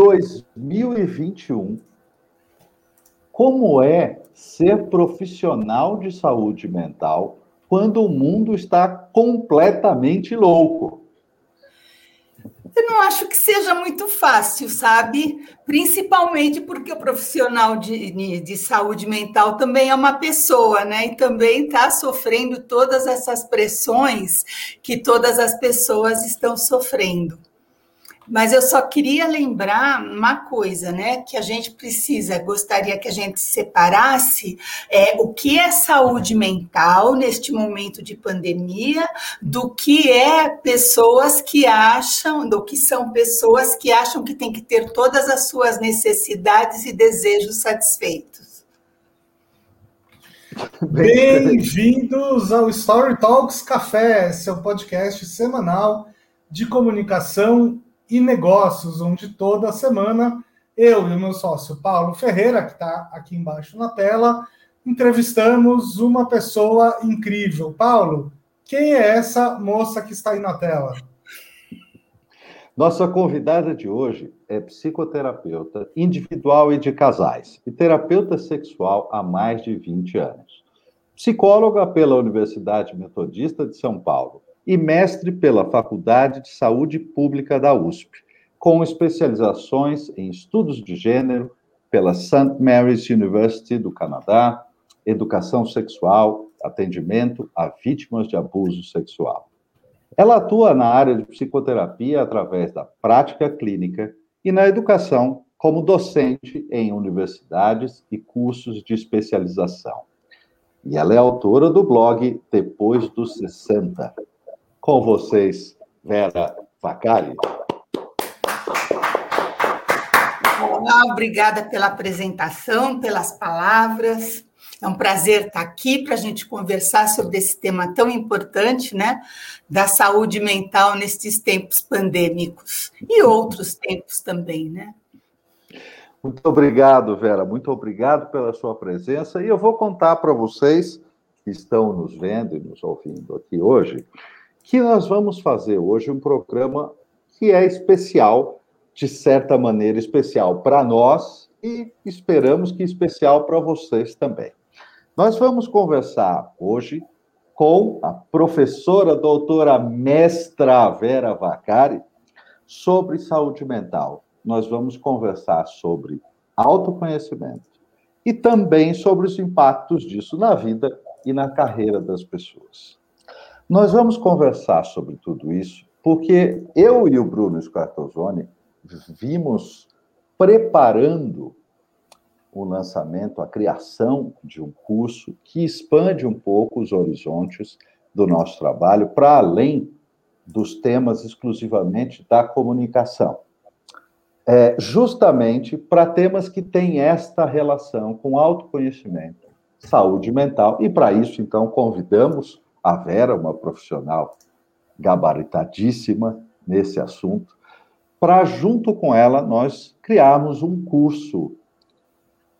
2021, como é ser profissional de saúde mental quando o mundo está completamente louco? Eu não acho que seja muito fácil, sabe? Principalmente porque o profissional de, de saúde mental também é uma pessoa, né? E também está sofrendo todas essas pressões que todas as pessoas estão sofrendo. Mas eu só queria lembrar uma coisa, né? Que a gente precisa, gostaria que a gente separasse é, o que é saúde mental neste momento de pandemia, do que é pessoas que acham, do que são pessoas que acham que tem que ter todas as suas necessidades e desejos satisfeitos. Bem-vindos ao Story Talks Café, seu podcast semanal de comunicação e Negócios, onde toda semana eu e o meu sócio Paulo Ferreira, que está aqui embaixo na tela, entrevistamos uma pessoa incrível. Paulo, quem é essa moça que está aí na tela? Nossa convidada de hoje é psicoterapeuta individual e de casais e terapeuta sexual há mais de 20 anos. Psicóloga pela Universidade Metodista de São Paulo e mestre pela Faculdade de Saúde Pública da USP, com especializações em estudos de gênero pela St. Mary's University do Canadá, educação sexual, atendimento a vítimas de abuso sexual. Ela atua na área de psicoterapia através da prática clínica e na educação como docente em universidades e cursos de especialização. E ela é autora do blog Depois dos 60, com vocês, Vera Facari. Olá, obrigada pela apresentação, pelas palavras. É um prazer estar aqui para a gente conversar sobre esse tema tão importante, né? Da saúde mental nestes tempos pandêmicos e outros tempos também, né? Muito obrigado, Vera. Muito obrigado pela sua presença. E eu vou contar para vocês que estão nos vendo e nos ouvindo aqui hoje que nós vamos fazer hoje um programa que é especial, de certa maneira especial para nós e esperamos que especial para vocês também. Nós vamos conversar hoje com a professora doutora mestra Vera Vacari sobre saúde mental. Nós vamos conversar sobre autoconhecimento e também sobre os impactos disso na vida e na carreira das pessoas. Nós vamos conversar sobre tudo isso, porque eu e o Bruno Scartozoni vimos preparando o lançamento, a criação de um curso que expande um pouco os horizontes do nosso trabalho para além dos temas exclusivamente da comunicação. É, justamente para temas que têm esta relação com autoconhecimento, saúde mental, e para isso, então, convidamos a Vera, uma profissional gabaritadíssima nesse assunto, para, junto com ela, nós criarmos um curso,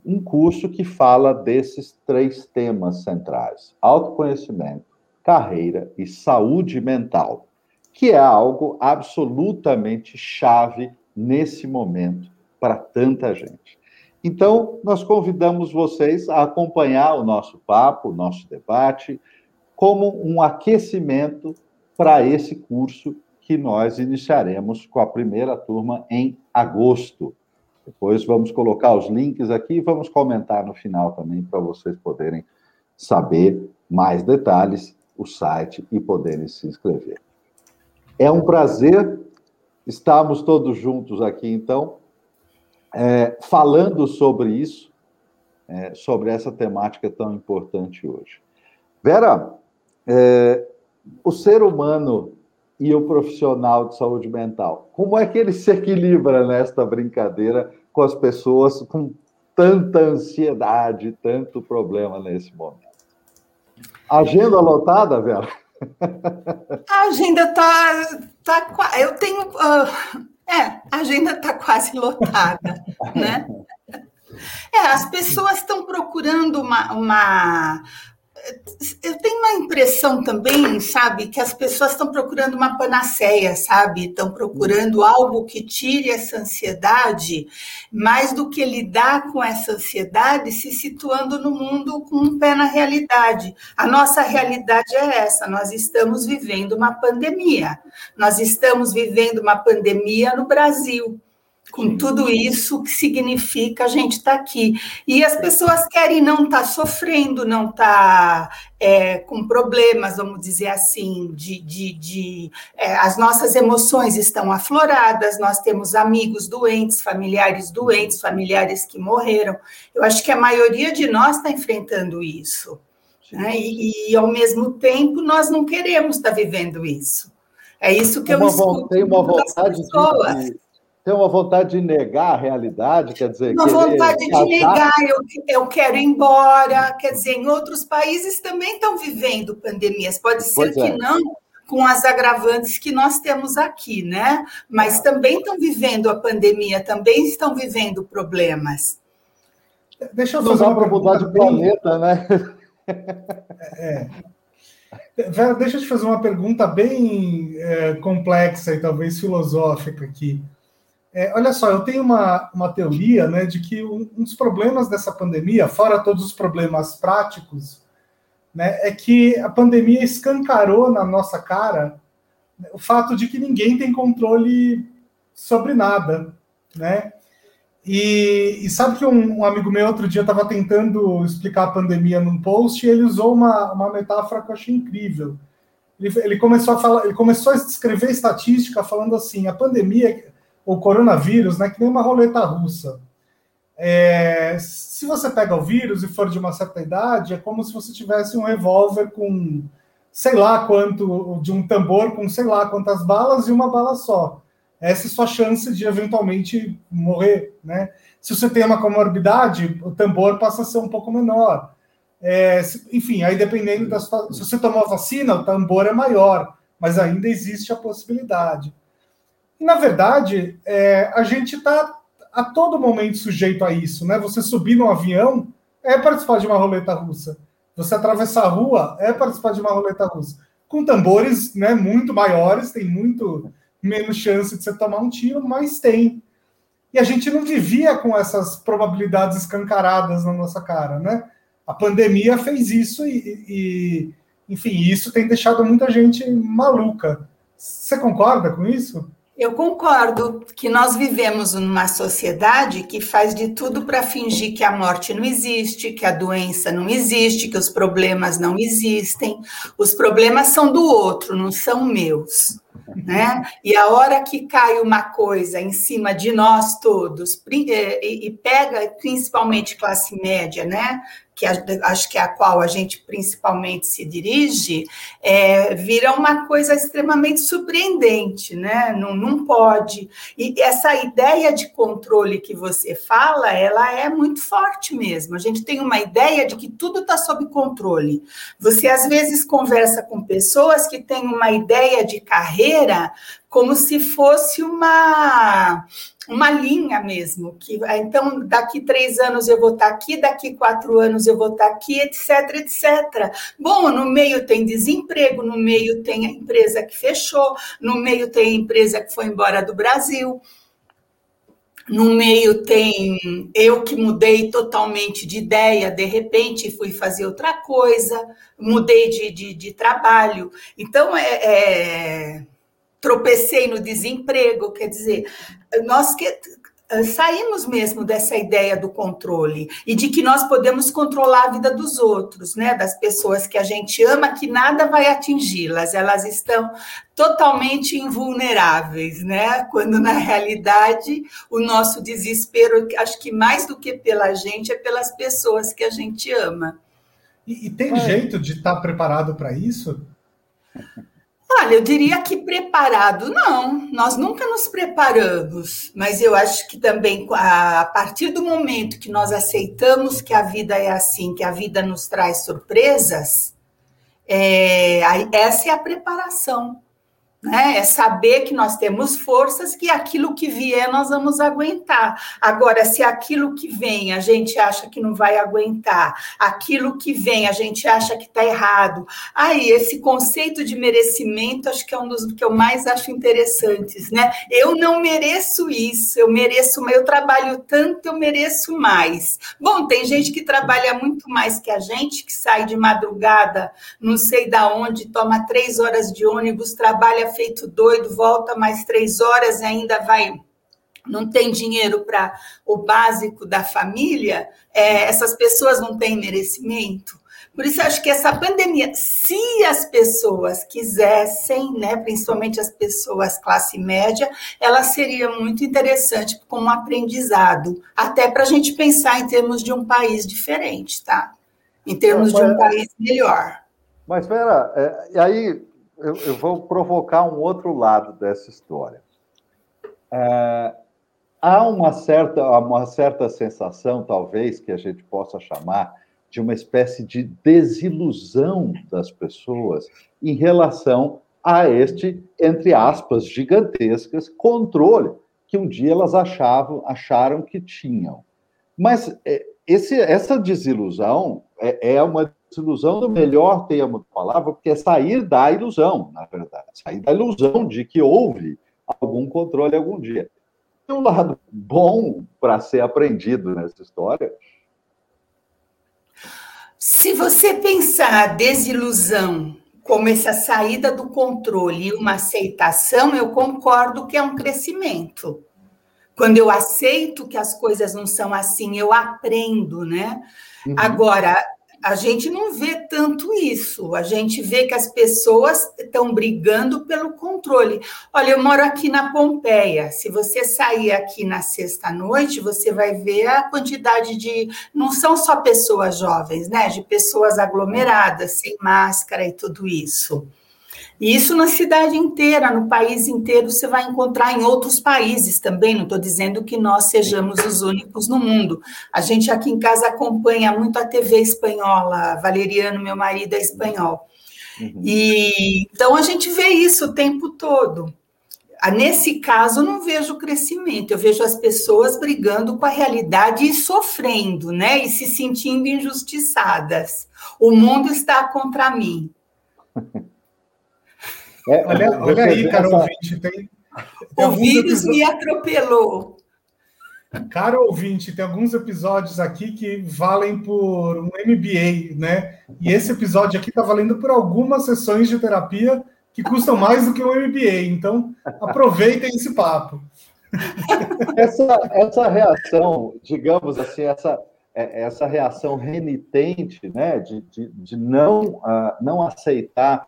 um curso que fala desses três temas centrais: autoconhecimento, carreira e saúde mental, que é algo absolutamente chave nesse momento para tanta gente. Então, nós convidamos vocês a acompanhar o nosso papo, o nosso debate, como um aquecimento para esse curso que nós iniciaremos com a primeira turma em agosto. Depois vamos colocar os links aqui e vamos comentar no final também para vocês poderem saber mais detalhes, o site e poderem se inscrever. É um prazer estarmos todos juntos aqui, então, é, falando sobre isso, é, sobre essa temática tão importante hoje. Vera, é, o ser humano e o profissional de saúde mental, como é que ele se equilibra nesta brincadeira com as pessoas com tanta ansiedade, tanto problema nesse momento? Agenda lotada, Vera? A agenda tá, tá eu tenho, uh, é, a agenda tá quase lotada, né? É, as pessoas estão procurando uma, uma eu tenho uma impressão também, sabe, que as pessoas estão procurando uma panaceia, sabe? Estão procurando algo que tire essa ansiedade, mais do que lidar com essa ansiedade, se situando no mundo com um pé na realidade. A nossa realidade é essa: nós estamos vivendo uma pandemia, nós estamos vivendo uma pandemia no Brasil com tudo isso que significa a gente estar tá aqui. E as pessoas querem não estar tá sofrendo, não estar tá, é, com problemas, vamos dizer assim, de, de, de é, as nossas emoções estão afloradas, nós temos amigos doentes, familiares doentes, familiares que morreram. Eu acho que a maioria de nós está enfrentando isso. Né? E, e, ao mesmo tempo, nós não queremos estar vivendo isso. É isso que uma, eu escuto tem uma vontade de, tem uma vontade de negar a realidade, quer dizer... Uma vontade de negar, eu, eu quero ir embora, quer dizer, em outros países também estão vivendo pandemias, pode ser pois que é. não com as agravantes que nós temos aqui, né? Mas também estão vivendo a pandemia, também estão vivendo problemas. Deixa eu fazer uma mudar de planeta, né? É. Deixa eu te fazer uma pergunta bem é, complexa e talvez filosófica aqui. É, olha só, eu tenho uma, uma teoria né, de que um, um, dos problemas dessa pandemia, fora todos os problemas práticos, né, é que a pandemia escancarou na nossa cara o fato de que ninguém tem controle sobre nada. Né? E, e sabe que um, um, amigo meu outro dia estava tentando explicar a pandemia num post e ele usou uma, uma metáfora que eu achei incrível. Ele, ele começou a falar, ele começou a descrever estatística falando assim: a pandemia o coronavírus, né, que nem uma roleta russa. É, se você pega o vírus e for de uma certa idade, é como se você tivesse um revólver com sei lá quanto, de um tambor com sei lá quantas balas e uma bala só. Essa é a sua chance de eventualmente morrer, né? Se você tem uma comorbidade, o tambor passa a ser um pouco menor. É, enfim, aí dependendo da sua, se você tomou a vacina, o tambor é maior, mas ainda existe a possibilidade. E, na verdade, é, a gente está a todo momento sujeito a isso, né? Você subir num avião é participar de uma roleta russa. Você atravessar a rua é participar de uma roleta russa. Com tambores né, muito maiores, tem muito menos chance de você tomar um tiro, mas tem. E a gente não vivia com essas probabilidades escancaradas na nossa cara, né? A pandemia fez isso e, e enfim, isso tem deixado muita gente maluca. Você concorda com isso? Eu concordo que nós vivemos numa sociedade que faz de tudo para fingir que a morte não existe, que a doença não existe, que os problemas não existem. Os problemas são do outro, não são meus. Né? E a hora que cai uma coisa em cima de nós todos, eh, e pega principalmente classe média, né? Que acho que é a qual a gente principalmente se dirige, é, vira uma coisa extremamente surpreendente, né? Não, não pode. E essa ideia de controle que você fala, ela é muito forte mesmo. A gente tem uma ideia de que tudo está sob controle. Você às vezes conversa com pessoas que têm uma ideia de carreira como se fosse uma uma linha mesmo, que então daqui três anos eu vou estar aqui, daqui quatro anos eu vou estar aqui, etc, etc. Bom, no meio tem desemprego, no meio tem a empresa que fechou, no meio tem a empresa que foi embora do Brasil. No meio tem eu que mudei totalmente de ideia, de repente fui fazer outra coisa, mudei de, de, de trabalho. Então, é, é tropecei no desemprego, quer dizer, nós que, saímos mesmo dessa ideia do controle e de que nós podemos controlar a vida dos outros, né, das pessoas que a gente ama, que nada vai atingi-las, elas estão totalmente invulneráveis, né? Quando na realidade o nosso desespero, acho que mais do que pela gente, é pelas pessoas que a gente ama. E, e tem é. jeito de estar preparado para isso? Olha, eu diria que preparado não, nós nunca nos preparamos, mas eu acho que também a partir do momento que nós aceitamos que a vida é assim, que a vida nos traz surpresas, é, essa é a preparação. Né? É saber que nós temos forças, que aquilo que vier nós vamos aguentar. Agora, se aquilo que vem a gente acha que não vai aguentar, aquilo que vem a gente acha que está errado, aí esse conceito de merecimento acho que é um dos que eu mais acho interessantes, né? Eu não mereço isso, eu mereço, eu trabalho tanto, eu mereço mais. Bom, tem gente que trabalha muito mais que a gente, que sai de madrugada, não sei da onde, toma três horas de ônibus, trabalha feito doido, volta mais três horas e ainda vai não tem dinheiro para o básico da família, é, essas pessoas não têm merecimento. Por isso, eu acho que essa pandemia, se as pessoas quisessem, né, principalmente as pessoas classe média, ela seria muito interessante como um aprendizado, até para a gente pensar em termos de um país diferente, tá? Em termos de um país melhor. Mas, Vera, é, aí eu, eu, vou provocar um outro lado dessa história. É, há uma certa, uma certa sensação, talvez, que a gente possa chamar de uma espécie de desilusão das pessoas em relação a este, entre aspas, gigantescas controle que um dia elas achavam, acharam que tinham. Mas é, esse, essa desilusão é, é uma ilusão do melhor termo da palavra, porque é sair da ilusão, na verdade. Sair da ilusão de que houve algum controle algum dia. Tem um lado bom para ser aprendido nessa história. Se você pensar a desilusão como essa saída do controle e uma aceitação, eu concordo que é um crescimento. Quando eu aceito que as coisas não são assim, eu aprendo, né? Uhum. Agora, a gente não vê tanto isso. A gente vê que as pessoas estão brigando pelo controle. Olha, eu moro aqui na Pompeia. Se você sair aqui na sexta-noite, você vai ver a quantidade de. Não são só pessoas jovens, né? De pessoas aglomeradas, sem máscara e tudo isso. E isso na cidade inteira, no país inteiro, você vai encontrar em outros países também. Não estou dizendo que nós sejamos os únicos no mundo. A gente aqui em casa acompanha muito a TV espanhola. Valeriano, meu marido, é espanhol. Uhum. E então a gente vê isso o tempo todo. Ah, nesse caso, eu não vejo crescimento, eu vejo as pessoas brigando com a realidade e sofrendo, né? E se sentindo injustiçadas. O mundo está contra mim. É, olha, olha aí, cara, essa... ouvinte, tem, tem o vírus episódios... me atropelou. Caro ouvinte, tem alguns episódios aqui que valem por um MBA, né? E esse episódio aqui está valendo por algumas sessões de terapia que custam mais do que um MBA. Então, aproveitem esse papo. Essa, essa reação, digamos assim, essa, é, essa reação renitente, né, de, de, de não, uh, não aceitar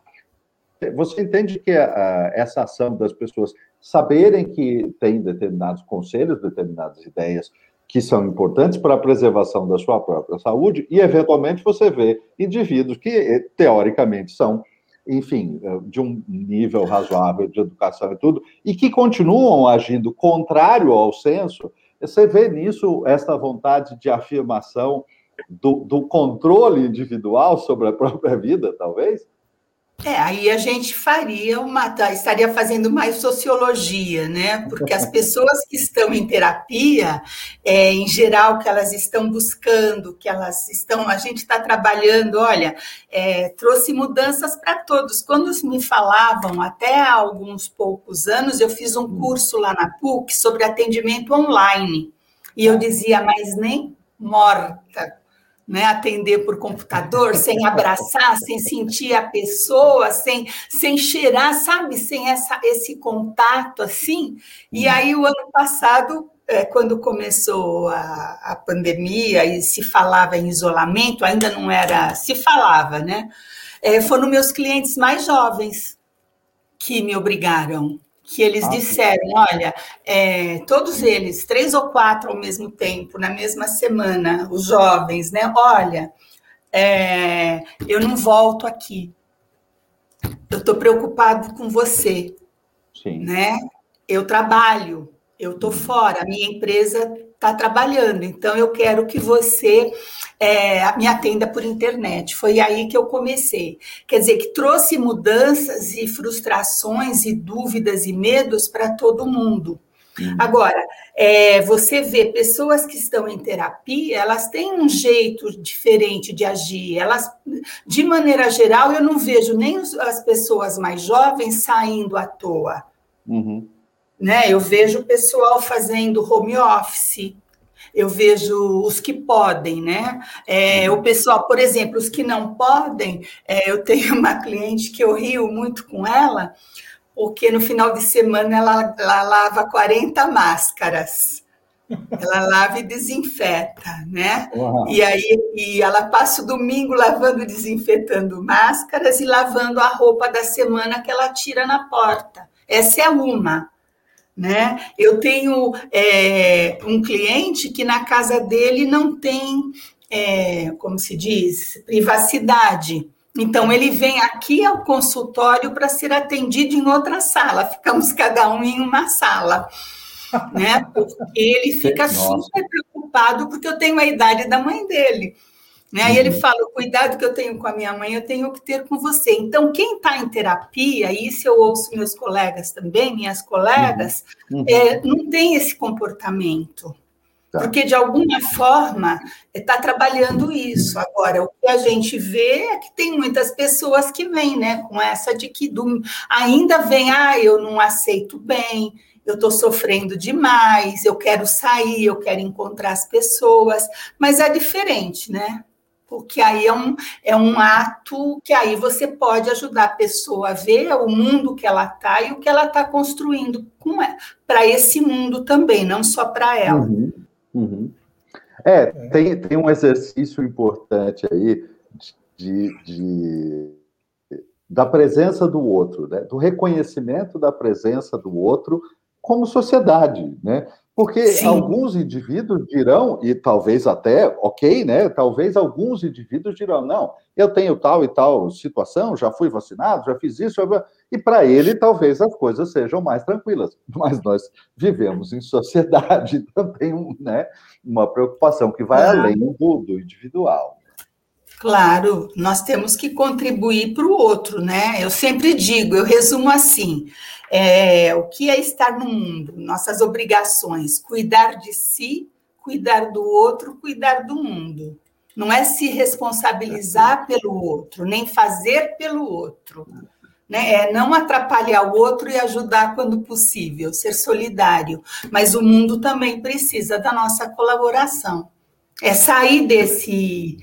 você entende que a, essa ação das pessoas saberem que tem determinados conselhos, determinadas ideias que são importantes para a preservação da sua própria saúde, e eventualmente você vê indivíduos que, eh, teoricamente, são, enfim, de um nível razoável de educação e tudo, e que continuam agindo contrário ao senso, você vê nisso esta vontade de afirmação do, do controle individual sobre a própria vida, talvez? É, aí a gente faria uma, tá, estaria fazendo mais sociologia, né? Porque as pessoas que estão em terapia, é, em geral, que elas estão buscando, que elas estão, a gente está trabalhando, olha, é, trouxe mudanças para todos. Quando me falavam, até há alguns poucos anos, eu fiz um curso lá na PUC sobre atendimento online. E eu dizia, mas nem morta né, atender por computador, sem abraçar, sem sentir a pessoa, sem, sem cheirar, sabe, sem essa, esse contato assim. E uhum. aí, o ano passado, é, quando começou a, a pandemia e se falava em isolamento, ainda não era, se falava, né? É, foram meus clientes mais jovens que me obrigaram que eles ah, disseram, olha, é, todos eles, três ou quatro ao mesmo tempo, na mesma semana, os jovens, né? Olha, é, eu não volto aqui. Eu estou preocupado com você, Sim. né? Eu trabalho, eu estou fora, a minha empresa tá trabalhando. Então, eu quero que você é, me atenda por internet. Foi aí que eu comecei. Quer dizer, que trouxe mudanças e frustrações e dúvidas e medos para todo mundo. Uhum. Agora, é, você vê pessoas que estão em terapia, elas têm um jeito diferente de agir. Elas, de maneira geral, eu não vejo nem as pessoas mais jovens saindo à toa. Uhum. Né? Eu vejo o pessoal fazendo home office, eu vejo os que podem, né? É, o pessoal, por exemplo, os que não podem, é, eu tenho uma cliente que eu rio muito com ela, porque no final de semana ela, ela lava 40 máscaras. Ela lava e desinfeta, né? Uhum. E aí e ela passa o domingo lavando e desinfetando máscaras e lavando a roupa da semana que ela tira na porta. Essa é uma. Né? Eu tenho é, um cliente que na casa dele não tem, é, como se diz, privacidade. Então, ele vem aqui ao consultório para ser atendido em outra sala. Ficamos cada um em uma sala. Né? Porque ele fica Nossa. super preocupado, porque eu tenho a idade da mãe dele. Né? Aí ele uhum. fala: o cuidado que eu tenho com a minha mãe, eu tenho que ter com você. Então, quem está em terapia, e isso eu ouço meus colegas também, minhas colegas, uhum. uhum. É, não tem esse comportamento. Tá. Porque, de alguma forma, está trabalhando isso. Agora, o que a gente vê é que tem muitas pessoas que vêm né, com essa de que do, ainda vem, ah, eu não aceito bem, eu estou sofrendo demais, eu quero sair, eu quero encontrar as pessoas, mas é diferente, né? Porque aí é um, é um ato que aí você pode ajudar a pessoa a ver o mundo que ela está e o que ela está construindo para esse mundo também, não só para ela. Uhum, uhum. É, tem, tem um exercício importante aí de, de, da presença do outro, né? do reconhecimento da presença do outro como sociedade, né? Porque Sim. alguns indivíduos dirão, e talvez até, ok, né? Talvez alguns indivíduos dirão, não, eu tenho tal e tal situação, já fui vacinado, já fiz isso, e para ele talvez as coisas sejam mais tranquilas. Mas nós vivemos em sociedade, então tem um, né, uma preocupação que vai claro. além do, do individual. Claro, nós temos que contribuir para o outro, né? Eu sempre digo, eu resumo assim: é, o que é estar no mundo? Nossas obrigações, cuidar de si, cuidar do outro, cuidar do mundo. Não é se responsabilizar pelo outro, nem fazer pelo outro. Né? É não atrapalhar o outro e ajudar quando possível, ser solidário. Mas o mundo também precisa da nossa colaboração. É sair desse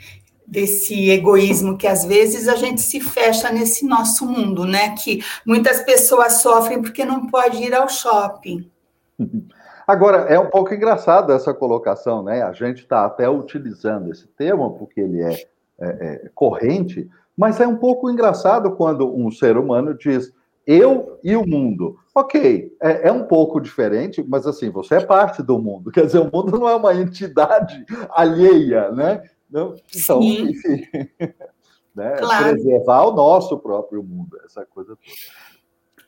desse egoísmo que às vezes a gente se fecha nesse nosso mundo, né? Que muitas pessoas sofrem porque não pode ir ao shopping. Agora, é um pouco engraçado essa colocação, né? A gente está até utilizando esse termo porque ele é, é, é, corrente, mas é um pouco engraçado quando um ser humano diz eu e o mundo. Ok, é, é, um pouco diferente, mas assim, você é parte do mundo. Quer dizer, o mundo não é uma entidade alheia, né? Não? Então, Sim. enfim, né? Claro. preservar o nosso próprio mundo, essa coisa toda.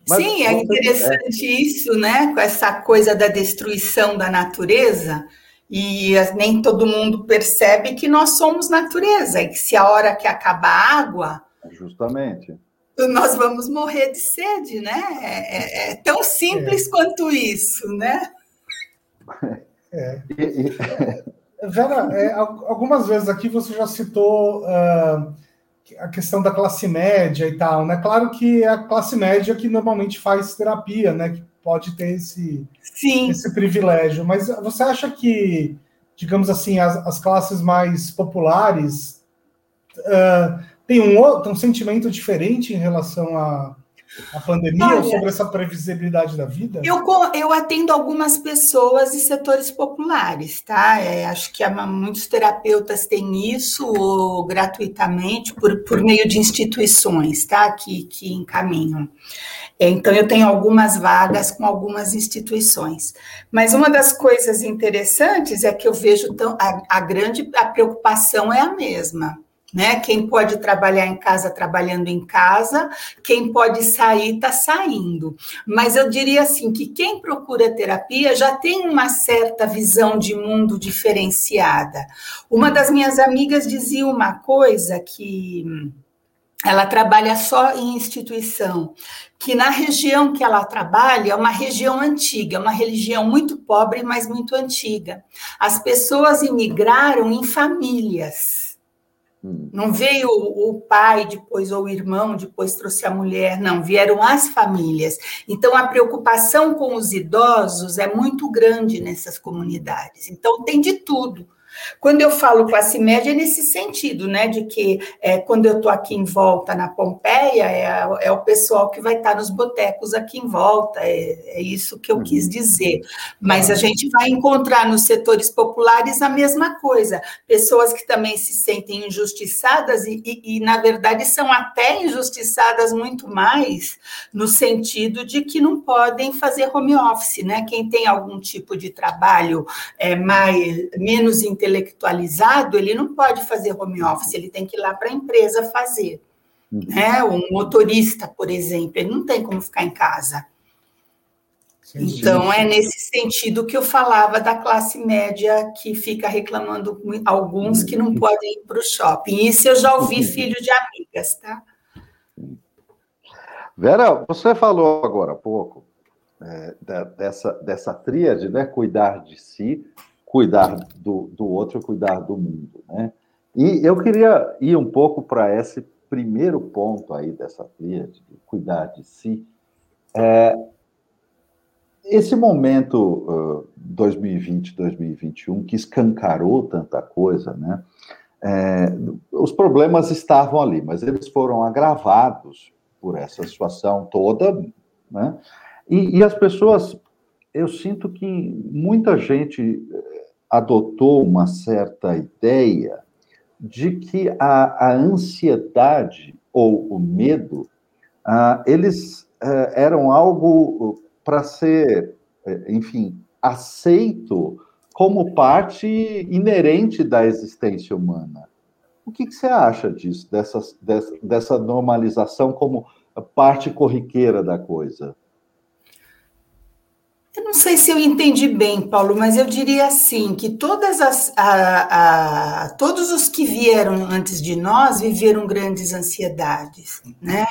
Mas, Sim, é interessante é. isso, né? Com essa coisa da destruição da natureza, e nem todo mundo percebe que nós somos natureza, e que se a hora que acaba a água. Justamente. Nós vamos morrer de sede, né? É, é, é tão simples é. quanto isso, né? É. E, e... Vera, é, algumas vezes aqui você já citou uh, a questão da classe média e tal, né? Claro que é a classe média que normalmente faz terapia, né? Que pode ter esse, Sim. esse privilégio. Mas você acha que, digamos assim, as, as classes mais populares uh, têm um, um sentimento diferente em relação a, a pandemia Olha, ou sobre essa previsibilidade da vida? Eu, eu atendo algumas pessoas e setores populares, tá? É, acho que muitos terapeutas têm isso gratuitamente por, por meio de instituições, tá? Que, que encaminham. É, então, eu tenho algumas vagas com algumas instituições. Mas uma das coisas interessantes é que eu vejo tão, a, a grande a preocupação é a mesma né? Quem pode trabalhar em casa, trabalhando em casa, quem pode sair, está saindo. Mas eu diria assim que quem procura terapia já tem uma certa visão de mundo diferenciada. Uma das minhas amigas dizia uma coisa que ela trabalha só em instituição, que na região que ela trabalha é uma região antiga, uma religião muito pobre, mas muito antiga. As pessoas imigraram em famílias. Não veio o pai depois ou o irmão depois trouxe a mulher, não, vieram as famílias. Então a preocupação com os idosos é muito grande nessas comunidades. Então tem de tudo. Quando eu falo classe média, é nesse sentido, né? De que é, quando eu estou aqui em volta na Pompeia, é, é, o pessoal que vai estar nos botecos aqui em volta, é, é isso que eu uhum. quis dizer. Mas a gente vai encontrar nos setores populares a mesma coisa, pessoas que também se sentem injustiçadas e, e, e na verdade, são até injustiçadas muito mais no sentido de que não podem fazer home office, né? Quem tem algum tipo de trabalho é, mais, menos intelectualizado, ele não pode fazer home office, ele tem que ir lá para a empresa fazer. Uhum. Né? Um motorista, por exemplo, ele não tem como ficar em casa. Então, é nesse sentido que eu falava da classe média que fica reclamando alguns que não uhum. podem ir para o shopping. Isso eu já ouvi uhum. filho de amigas, tá? Vera, você falou agora há pouco é, dessa, dessa tríade, né? Cuidar de si, cuidar do, do outro, cuidar do mundo, né? E eu queria ir um pouco para esse primeiro ponto aí dessa tríade, de cuidar de si. É, esse momento uh, 2020-2021 que escancarou tanta coisa, né? É, os problemas estavam ali, mas eles foram agravados por essa situação toda, né? E, e as pessoas, eu sinto que muita gente adotou uma certa ideia de que a, a ansiedade ou o medo, ah, eles eh, eram algo para ser, eh, enfim, aceito como parte inerente da existência humana. O que, que você acha disso, dessa, dessa, dessa normalização como parte corriqueira da coisa? Eu não sei se eu entendi bem, Paulo, mas eu diria assim que todas as, a, a, todos os que vieram antes de nós viveram grandes ansiedades, né?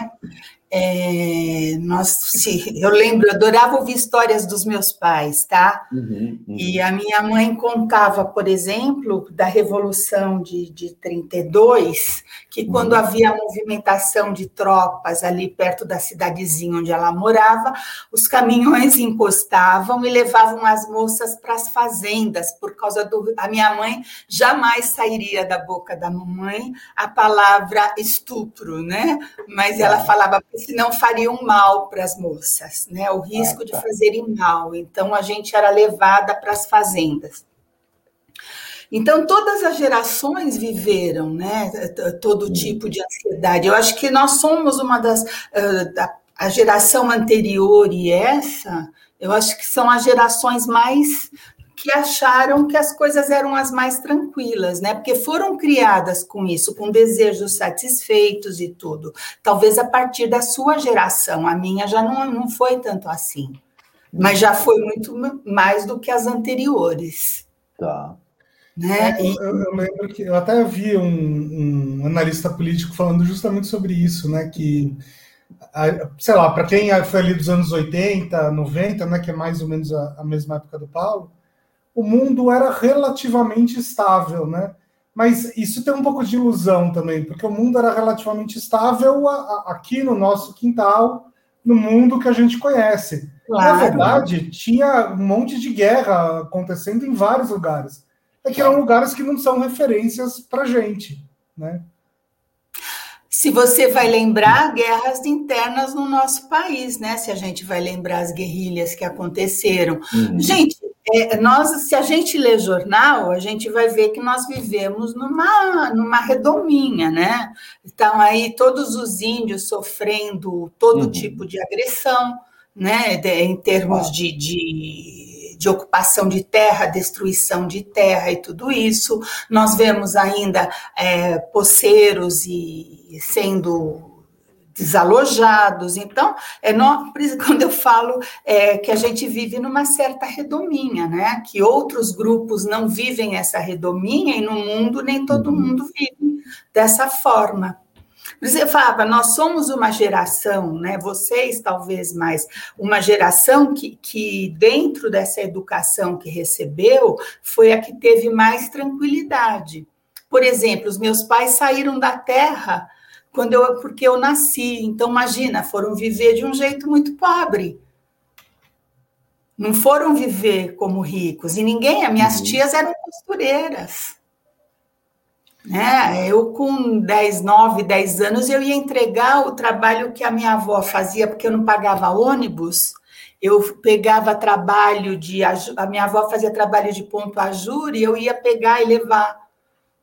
É, nós, se, eu lembro, eu adorava ouvir histórias dos meus pais, tá? Uhum, uhum. E a minha mãe contava, por exemplo, da Revolução de, de 32, que uhum. quando havia movimentação de tropas ali perto da cidadezinha onde ela morava, os caminhões encostavam e levavam as moças para as fazendas, por causa do. A minha mãe jamais sairia da boca da mamãe a palavra estupro, né? Mas ela tá. Falava senão fariam mal para as moças, né? O risco ah, tá. de fazerem mal. Então a gente era levada para as fazendas. Então todas as gerações viveram, né? Todo tipo de ansiedade. Eu acho que nós somos uma das uh, a geração anterior e essa, eu acho que são as gerações mais que acharam que as coisas eram as mais tranquilas, né? Porque foram criadas com isso, com desejos satisfeitos e tudo. Talvez a partir da sua geração, a minha já não, não foi tanto assim, mas já foi muito mais do que as anteriores. Tá. Né? É, eu, eu, lembro que eu até vi um, um, analista político falando justamente sobre isso, né? Que, sei lá, para quem foi ali dos anos 80, 90, né? Que é mais ou menos a, a mesma época do Paulo, o mundo era relativamente estável, né? Mas isso tem um pouco de ilusão também, porque o mundo era relativamente estável a, a, aqui no nosso quintal, no mundo que a gente conhece. Claro. Na verdade, tinha um monte de guerra acontecendo em vários lugares. É que eram lugares que não são referências para gente, né? Se você vai lembrar guerras internas no nosso país, né? Se a gente vai lembrar as guerrilhas que aconteceram. Uhum. Gente, é, nós, se a gente lê jornal, a gente vai ver que nós vivemos numa, numa redominha, né? Então, aí todos os índios sofrendo todo uhum. tipo de agressão, né? De, em termos de, de de ocupação de terra, destruição de terra e tudo isso. Nós vemos ainda é, poceiros e sendo desalojados. Então, é isso quando eu falo é, que a gente vive numa certa redominha, né? Que outros grupos não vivem essa redominha e no mundo nem todo uhum. mundo vive dessa forma. Você falava, nós somos uma geração, né? Vocês talvez mais, uma geração que, que dentro dessa educação que recebeu foi a que teve mais tranquilidade. Por exemplo, os meus pais saíram da terra quando eu, porque eu nasci. Então, imagina, foram viver de um jeito muito pobre. Não foram viver como ricos. E ninguém, as minhas uhum. tias eram costureiras. Né? Eu, com 10, 9, 10 anos, eu ia entregar o trabalho que a minha avó fazia, porque eu não pagava ônibus. Eu pegava trabalho de. A minha avó fazia trabalho de ponto a e eu ia pegar e levar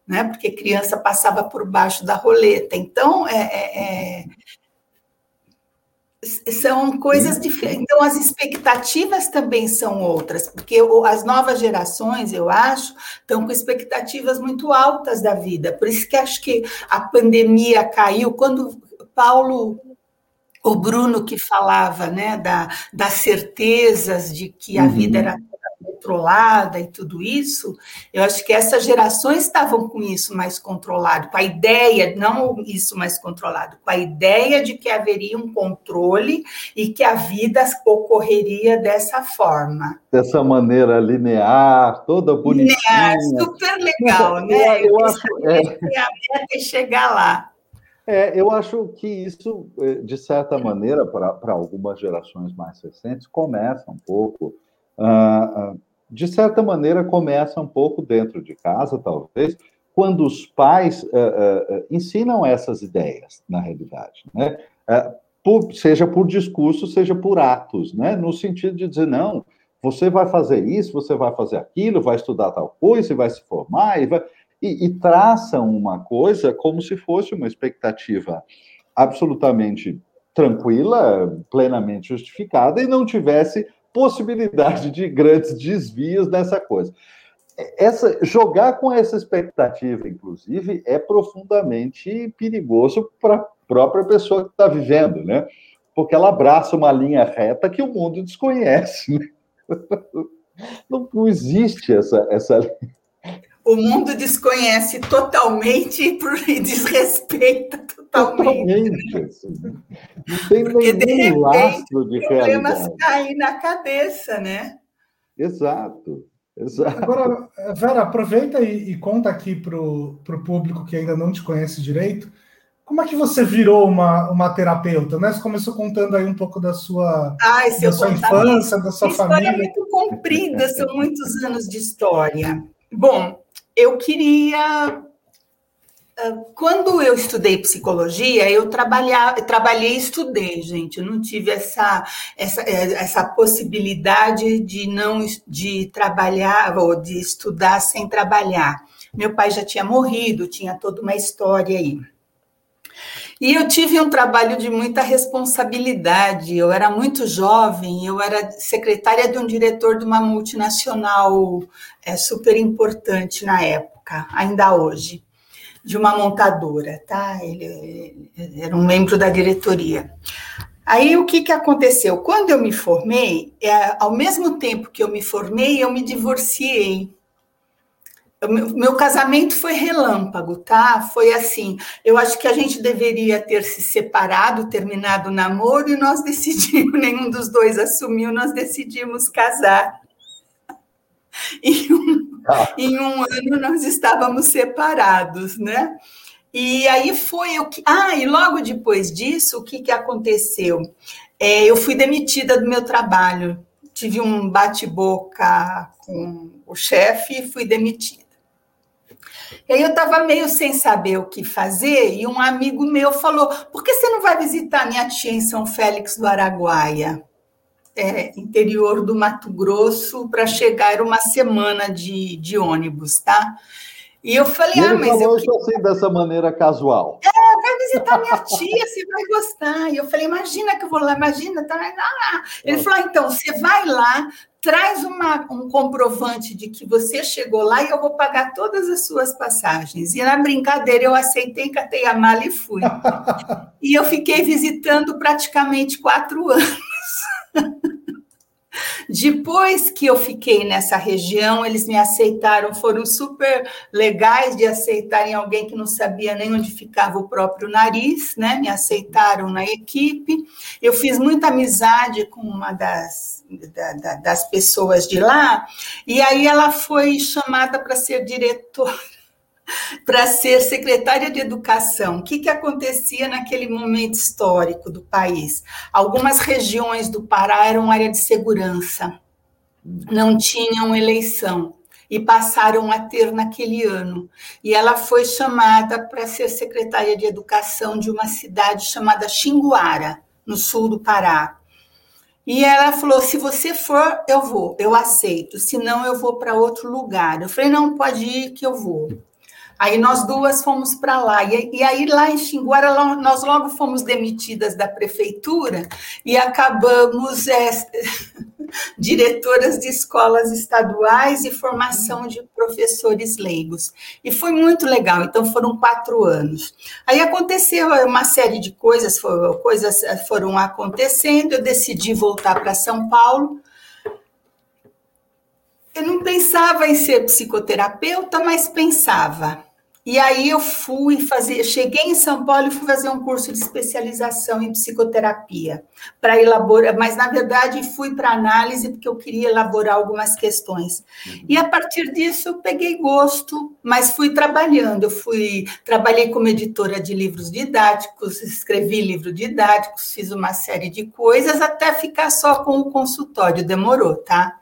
né? Porque criança passava por baixo da roleta. Então, é, é, é são coisas diferentes. Então, as expectativas também são outras, porque as novas gerações, eu acho, estão com expectativas muito altas da vida. Por isso que acho que a pandemia caiu. Quando Paulo o Bruno que falava né, da, das certezas de que a uhum. vida era controlada e tudo isso, eu acho que essas gerações estavam com isso mais controlado, com a ideia, não isso mais controlado, com a ideia de que haveria um controle e que a vida ocorreria dessa forma. Dessa maneira linear, toda bonitinha. Linear, super legal, né? Eu, eu acho, é... a meta é chegar lá. É, eu acho que isso, eh, de certa maneira, para algumas gerações mais recentes, começa um pouco uh, uh, de certa maneira, começa um pouco dentro de casa, talvez, quando os pais uh, uh, ensinam essas ideias, na realidade, né? Uh, por, seja por discurso, seja por atos, né? No sentido de dizer, não, você vai fazer isso, você vai fazer aquilo, vai estudar tal coisa, vai se formar, e, vai... e, e traçam uma coisa como se fosse uma expectativa absolutamente tranquila, plenamente justificada, e não tivesse possibilidade de grandes desvios nessa coisa. Essa, jogar com essa expectativa, inclusive, é profundamente perigoso para a própria pessoa que está vivendo, né? Porque ela abraça uma linha reta que o mundo desconhece. Né? Não, não existe essa, essa o mundo desconhece totalmente e desrespeita totalmente. totalmente assim. Não tem Porque, nenhum de lastro de problemas realidade. caem na cabeça, né? Exato. Exato. Agora, Vera, aproveita e, e conta aqui para o público que ainda não te conhece direito, como é que você virou uma, uma terapeuta? Né? Você começou contando aí um pouco da sua, Ai, da sua infância, da sua família. História é muito comprida, são muitos anos de história. Bom, eu queria. Ah, quando eu estudei psicologia, eu trabalhava, trabalhei e estudei, gente. Eu não tive essa, essa, eh, essa possibilidade de não de trabalhar ou de estudar sem trabalhar. Meu pai já tinha morrido, tinha toda uma história aí. E eu tive um trabalho de muita responsabilidade. Eu era muito jovem, eu era secretária de um diretor de uma multinacional é, super importante na época, ainda hoje, de uma montadora, tá? Ele, ele era um membro da diretoria. Aí o que, que aconteceu? Quando eu me formei, é, ao mesmo tempo que eu me formei, eu me divorciei meu casamento foi relâmpago, tá? Foi assim. Eu acho que a gente deveria ter se separado, terminado o namoro, e nós decidimos, nenhum dos dois assumiu, nós decidimos casar. Em um, ah. em um ano nós estávamos separados, né? E aí foi o que. Ah, e logo depois disso, o que, que aconteceu? É, eu fui demitida do meu trabalho. Tive um bate-boca com o chefe e fui demitida. E aí eu estava meio sem saber o que fazer, e um amigo meu falou: por que você não vai visitar minha tia em São Félix do Araguaia? É, interior do Mato Grosso, para chegar uma semana de, de ônibus, tá? E eu falei, e ah, mas falou eu. Isso assim, dessa maneira casual. É, vai visitar minha tia, você vai gostar. E eu falei, imagina que eu vou lá, imagina, tá lá. Ele falou, ah, então, você vai lá, traz uma, um comprovante de que você chegou lá e eu vou pagar todas as suas passagens. E na brincadeira eu aceitei, catei a mala e fui. e eu fiquei visitando praticamente quatro anos. Depois que eu fiquei nessa região, eles me aceitaram, foram super legais de aceitarem alguém que não sabia nem onde ficava o próprio nariz, né? Me aceitaram na equipe. Eu fiz muita amizade com uma das, da, das pessoas de lá, e aí ela foi chamada para ser diretora para ser secretária de educação. O que, que acontecia naquele momento histórico do país? Algumas regiões do Pará eram área de segurança, não tinham eleição e passaram a ter naquele ano. E ela foi chamada para ser secretária de educação de uma cidade chamada Xinguara, no sul do Pará. E ela falou: se você for, eu vou, eu aceito, senão eu vou para outro lugar. Eu falei: não, pode ir que eu vou. Aí nós duas fomos para lá. E, e, aí lá em Xinguara, nós logo fomos demitidas da prefeitura e acabamos é, diretoras de escolas estaduais e formação de professores leigos. E foi muito legal. Então foram quatro anos. Aí aconteceu uma série de coisas, foram, coisas foram acontecendo. Eu decidi voltar para São Paulo. Eu não pensava em ser psicoterapeuta, mas pensava. E aí eu fui fazer, cheguei em São Paulo e fui fazer um curso de especialização em psicoterapia para elaborar, mas na verdade fui para análise porque eu queria elaborar algumas questões. Uhum. E a partir disso eu peguei gosto, mas fui trabalhando. Eu fui trabalhei como editora de livros didáticos, escrevi livros didáticos, fiz uma série de coisas até ficar só com o consultório. Demorou, tá?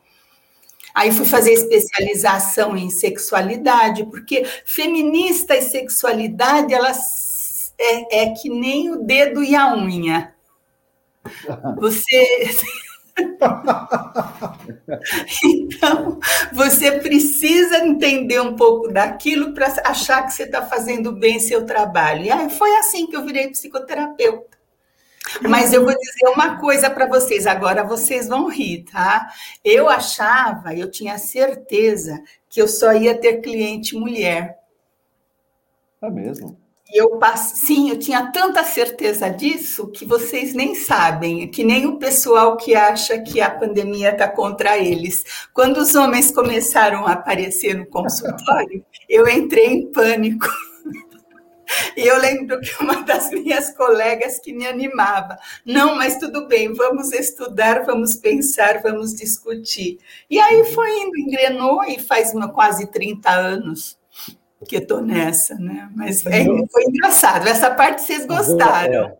Aí fui fazer especialização em sexualidade, porque feminista e sexualidade, elas é, é que nem o dedo e a unha. Você. então, você precisa entender um pouco daquilo para achar que você está fazendo bem seu trabalho. E aí foi assim que eu virei psicoterapeuta. Mas eu vou dizer uma coisa para vocês, agora vocês vão rir, tá? Eu achava, eu tinha certeza que eu só ia ter cliente mulher. É mesmo? E eu sim, eu tinha tanta certeza disso que vocês nem sabem, que nem o pessoal que acha que a pandemia está contra eles. Quando os homens começaram a aparecer no consultório, eu entrei em pânico. E eu lembro que uma das minhas colegas que me animava, não, mas tudo bem, vamos estudar, vamos pensar, vamos discutir. E aí foi indo, engrenou e faz uma, quase 30 anos que estou nessa, né? Mas é, foi engraçado, essa parte vocês gostaram. É.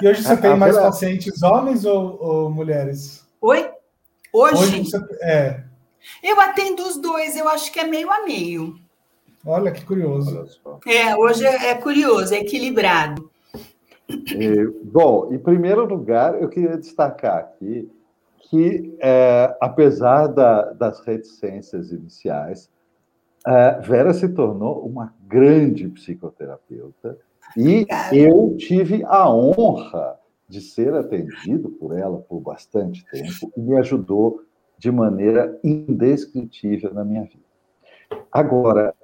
E hoje você tem mais pacientes homens ou, ou mulheres? Oi? Hoje? hoje você, é. Eu atendo os dois, eu acho que é meio a meio. Olha que curioso. É, hoje é, é curioso, é equilibrado. E, bom, em primeiro lugar, eu queria destacar aqui que, é, apesar da, das reticências iniciais, é, Vera se tornou uma grande psicoterapeuta e eu tive a honra de ser atendido por ela por bastante tempo e me ajudou de maneira indescritível na minha vida. Agora,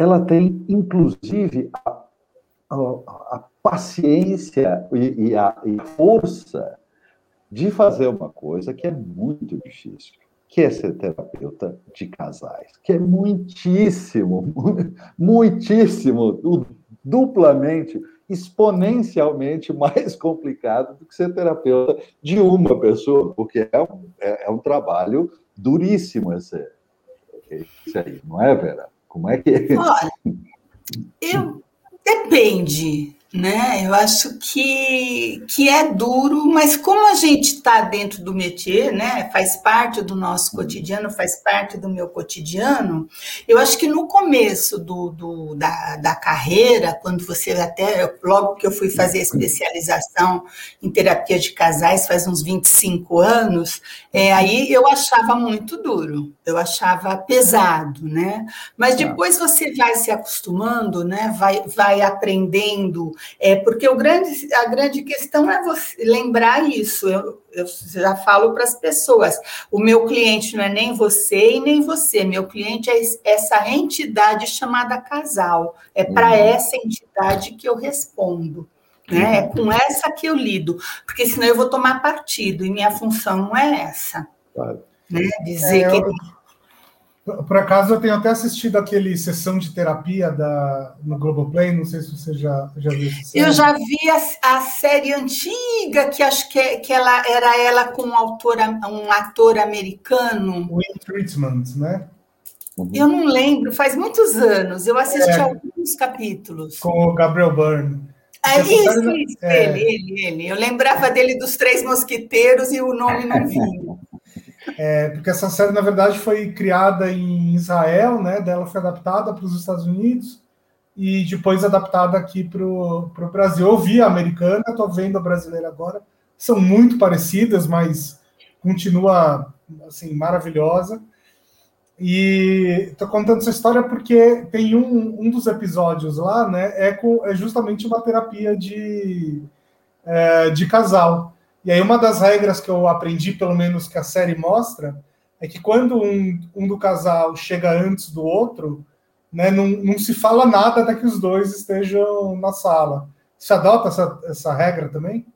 ela tem, inclusive, a, a, a paciência e, e, a, e força de fazer uma coisa que é muito difícil, que é ser terapeuta de casais, que é muitíssimo, muitíssimo, duplamente, exponencialmente mais complicado do que ser terapeuta de uma pessoa, porque é um, é, é um trabalho duríssimo esse, esse aí, não é, Vera? Como é que é? Olha, eu depende né? Eu acho que, que é duro, mas como a gente está dentro do métier, né? Faz parte do nosso cotidiano, faz parte do meu cotidiano. Eu acho que no começo do, do da, da carreira, quando você até logo que eu fui fazer especialização em terapia de casais, faz uns 25 anos, é, aí eu achava muito duro, eu achava pesado, né? Mas tá. depois você vai se acostumando, né? Vai, vai aprendendo É porque o grande, a grande questão é você lembrar isso. Eu, eu já falo para as pessoas: o meu cliente não é nem você e nem você. Meu cliente é essa entidade chamada casal. É para uhum. essa entidade que eu respondo. Né? É com essa que eu lido, porque senão eu vou tomar partido, e minha função não é essa. Claro. Né? Dizer é, que. Por acaso, eu tenho até assistido aquele sessão de terapia da, no Globoplay, não sei se você já, já viu essa série. Eu já vi a, a série antiga, que acho que, que ela, era ela com um, autor, um ator americano. Will Treatment, né? Uhum. Eu não lembro, faz muitos anos. Eu assisti é, alguns capítulos. Com o Gabriel Byrne. Ah, isso, série, isso, é... ele, ele, ele. Eu lembrava dele dos Três Mosquiteiros e o nome não vinha. É, porque essa série, na verdade, foi criada em Israel, né? Dela foi adaptada para os Estados Unidos e depois adaptada aqui para o Brasil. Eu vi a americana, estou vendo a brasileira agora. São muito parecidas, mas continua assim maravilhosa. E estou contando essa história porque tem um, um dos episódios lá, né? É, com, é justamente uma terapia de, é, de casal. E aí, uma das regras que eu aprendi, pelo menos que a série mostra, é que quando um, um do casal chega antes do outro, né, não, não se fala nada até que os dois estejam na sala. Você adota essa, essa regra também?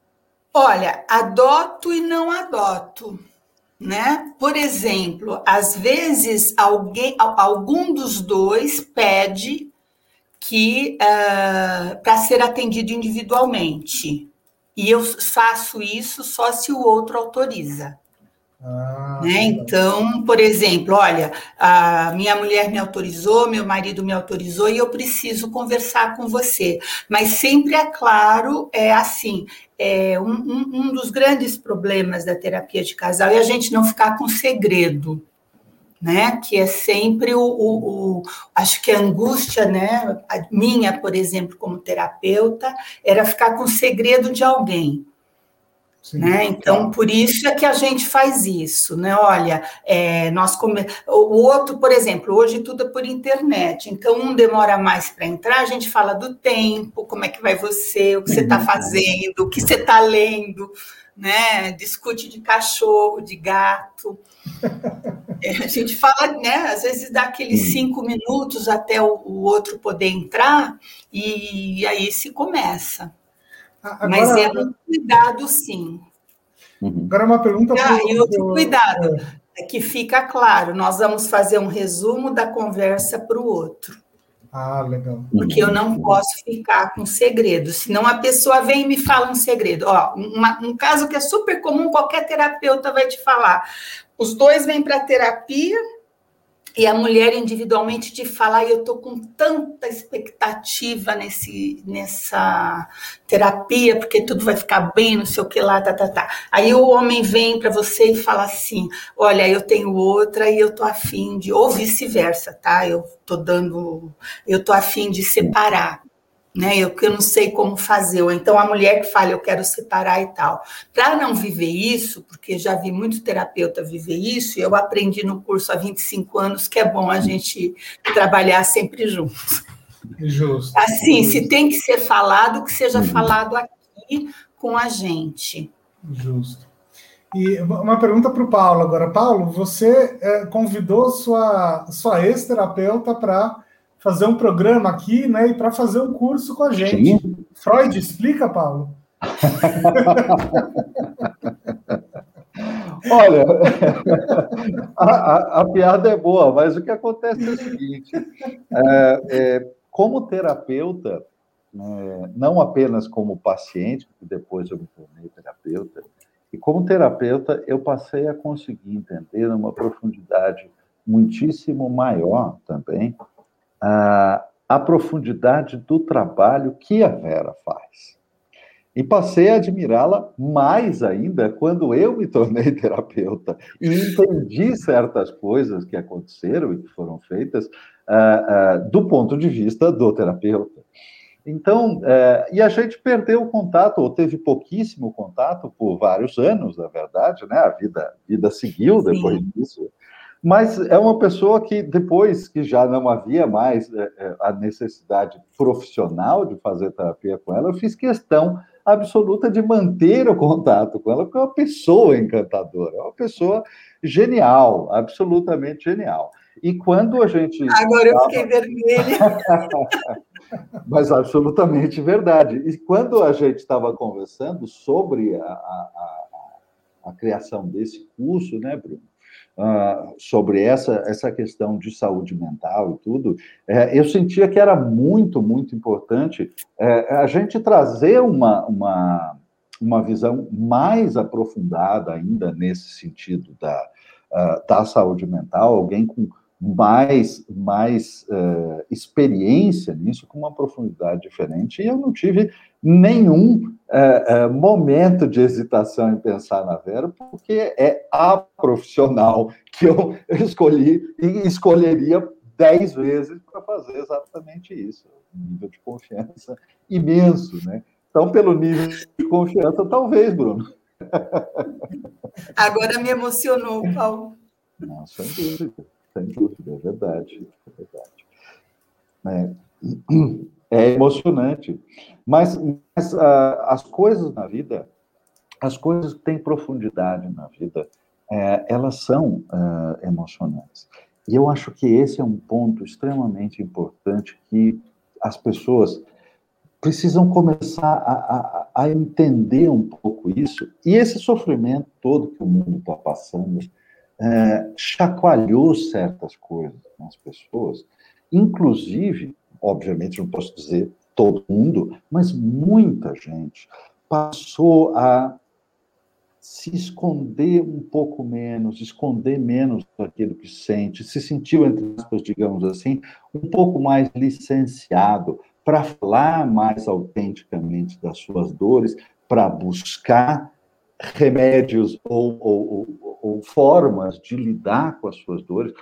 Olha, adoto e não adoto. Né? Por exemplo, às vezes alguém, algum dos dois pede que uh, ah, para ser atendido individualmente. E eu faço isso só se o outro autoriza. Ah, né? Então, por exemplo, olha, a minha mulher me autorizou, meu marido me autorizou e eu preciso conversar com você. Mas sempre é claro, é assim, é um, um, um dos grandes problemas da terapia de casal é a gente não ficar com segredo né? Que é sempre o, o, o, acho que a angústia, né? A minha, por exemplo, como terapeuta, era ficar com o segredo de alguém. Sim, né? Então, por isso é que a gente faz isso, né? Olha, é, nós come... o outro, por exemplo, hoje tudo é por internet, então um demora mais para entrar, a gente fala do tempo, como é que vai você, o que você está uhum. fazendo, o que você está lendo, né? Discute de cachorro, de gato. É, a gente fala, né? Às vezes dá aqueles cinco minutos até o, o outro poder entrar e aí se começa. Agora, Mas é um cuidado, sim. Uhum. Agora uma pergunta. Ah, pro, e outro cuidado, é. é que fica claro, nós vamos fazer um resumo da conversa para o outro. Ah, legal. Porque eu não posso ficar com segredo, senão a pessoa vem e me fala um segredo. Ó, uma, um caso que é super comum, qualquer terapeuta vai te falar. Os dois vêm para terapia e a mulher individualmente te fala, eu estou com tanta expectativa nesse, nessa terapia, porque tudo vai ficar bem, não sei o que lá, tá, tá, tá. Aí o homem vem para você e fala assim, olha, eu tenho outra e eu tô afim de, ou vice-versa, tá? Eu tô dando, eu tô afim de separar né? Eu que eu não sei como fazer, ou então a mulher que fala, eu quero separar e tal. Para não viver isso, porque já vi muito terapeuta viver isso, eu aprendi no curso há 25 anos que é bom a gente trabalhar sempre juntos. Justo. Assim, se tem que ser falado, que seja uhum. falado aqui com a gente. Justo. E uma pergunta para o Paulo agora. Paulo, você é, convidou sua, sua ex-terapeuta para fazer um programa aqui, né? E para fazer um curso com a gente. Sim. Freud, explica, Paulo. Olha, a, a, a, piada é boa, mas o que acontece é o seguinte: é, é, como terapeuta, é, não apenas como paciente, porque depois eu me tornei terapeuta, e como terapeuta eu passei a conseguir entender numa profundidade muitíssimo maior também a, a profundidade do trabalho que a Vera faz. E passei a admirá-la mais ainda quando eu me tornei terapeuta e entendi certas coisas que aconteceram e que foram feitas uh, uh, do ponto de vista do terapeuta. Então, uh, e a gente perdeu o contato, ou teve pouquíssimo contato por vários anos, na verdade, né? A vida, vida seguiu depois Sim. disso. Mas é uma pessoa que, depois que já não havia mais é, é, a necessidade profissional de fazer terapia com ela, eu fiz questão absoluta de manter o contato com ela, porque é uma pessoa encantadora, é uma pessoa genial, absolutamente genial. E quando a gente. Agora eu fiquei vermelha. Mas absolutamente verdade. E quando a gente estava conversando sobre a, a, a, a criação desse curso, né, Bruno? Uh, sobre essa, essa questão de saúde mental e tudo, é, eu sentia que era muito, muito importante é, a gente trazer uma, uma, uma visão mais aprofundada ainda nesse sentido da, uh, da saúde mental, alguém com mais, mais uh, experiência nisso, com uma profundidade diferente, e eu não tive nenhum uh, uh, momento de hesitação em pensar na Vera, porque é a profissional que eu escolhi e escolheria dez vezes para fazer exatamente isso. Um nível de confiança imenso, né? Então, pelo nível de confiança, talvez, Bruno. Agora me emocionou, Paulo. Não, sem dúvida. Sem dúvida, é verdade. É, verdade. é, é emocionante. Mas, mas uh, as coisas na vida, as coisas que têm profundidade na vida, é, elas são uh, emocionantes. E eu acho que esse é um ponto extremamente importante que as pessoas precisam começar a, a, a entender um pouco isso. E esse sofrimento todo que o mundo está passando, é, chacoalhou certas coisas nas pessoas, inclusive, obviamente não posso dizer todo mundo, mas muita gente passou a se esconder um pouco menos, esconder menos daquilo que sente, se sentiu, entre aspas, digamos assim, um pouco mais licenciado para falar mais autenticamente das suas dores, para buscar remédios ou, ou, ou, ou, formas de lidar com as suas dores.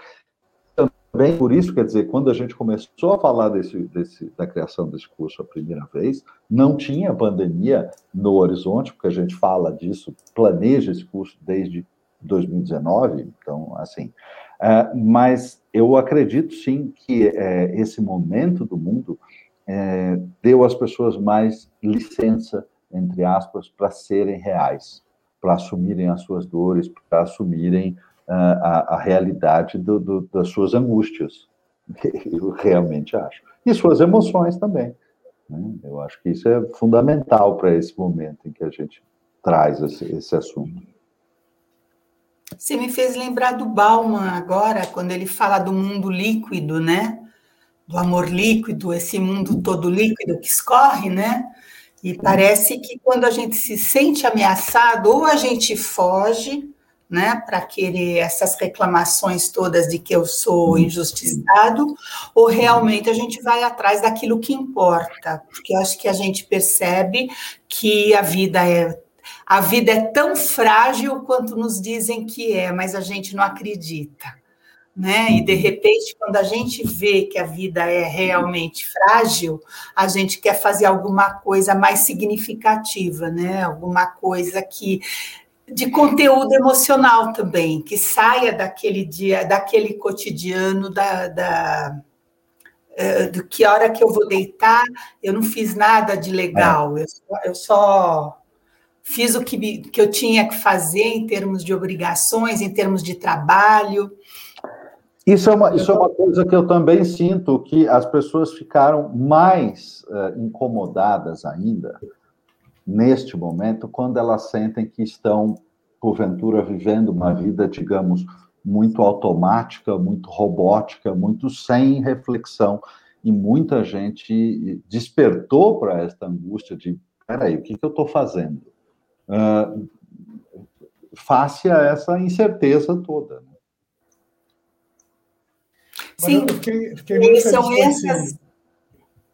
Também por isso, quer dizer, quando a gente começou a falar desse, desse, da criação desse curso a primeira vez, não tinha pandemia no horizonte, porque a gente fala disso, planeja esse curso desde 2019, então, assim. É, mas eu acredito sim que é, esse momento do mundo é, deu às pessoas mais licença entre aspas, para serem reais, para assumirem as suas dores, para assumirem a, a, realidade do, do, das suas angústias. Eu realmente acho. E suas emoções também. Né? Eu acho que isso é fundamental para esse momento em que a gente traz esse, esse assunto. Você me fez lembrar do Bauman agora, quando ele fala do mundo líquido, né? Do amor líquido, esse mundo todo líquido que escorre, né? E parece que quando a gente se sente ameaçado, ou a gente foge, né, para querer essas reclamações todas de que eu sou injustiçado, ou realmente a gente vai atrás daquilo que importa, porque acho que a gente percebe que a vida é a vida é tão frágil quanto nos dizem que é, mas a gente não acredita né? E de repente, quando a gente vê que a vida é realmente frágil, a gente quer fazer alguma coisa mais significativa, né? Alguma coisa que de conteúdo emocional também, que saia daquele dia, daquele cotidiano da, da uh, do que hora que eu vou deitar, eu não fiz nada de legal, é. eu, só, eu só fiz o que, que eu tinha que fazer em termos de obrigações, em termos de trabalho. Isso é, uma, isso é uma coisa que eu também sinto que as pessoas ficaram mais uh, incomodadas ainda neste momento quando elas sentem que estão, porventura, vivendo uma vida, digamos, muito automática, muito robótica, muito sem reflexão. E muita gente despertou para esta angústia de: peraí, o que, que eu estou fazendo? Uh, face a essa incerteza toda. Né? Sim, fiquei, fiquei são essas.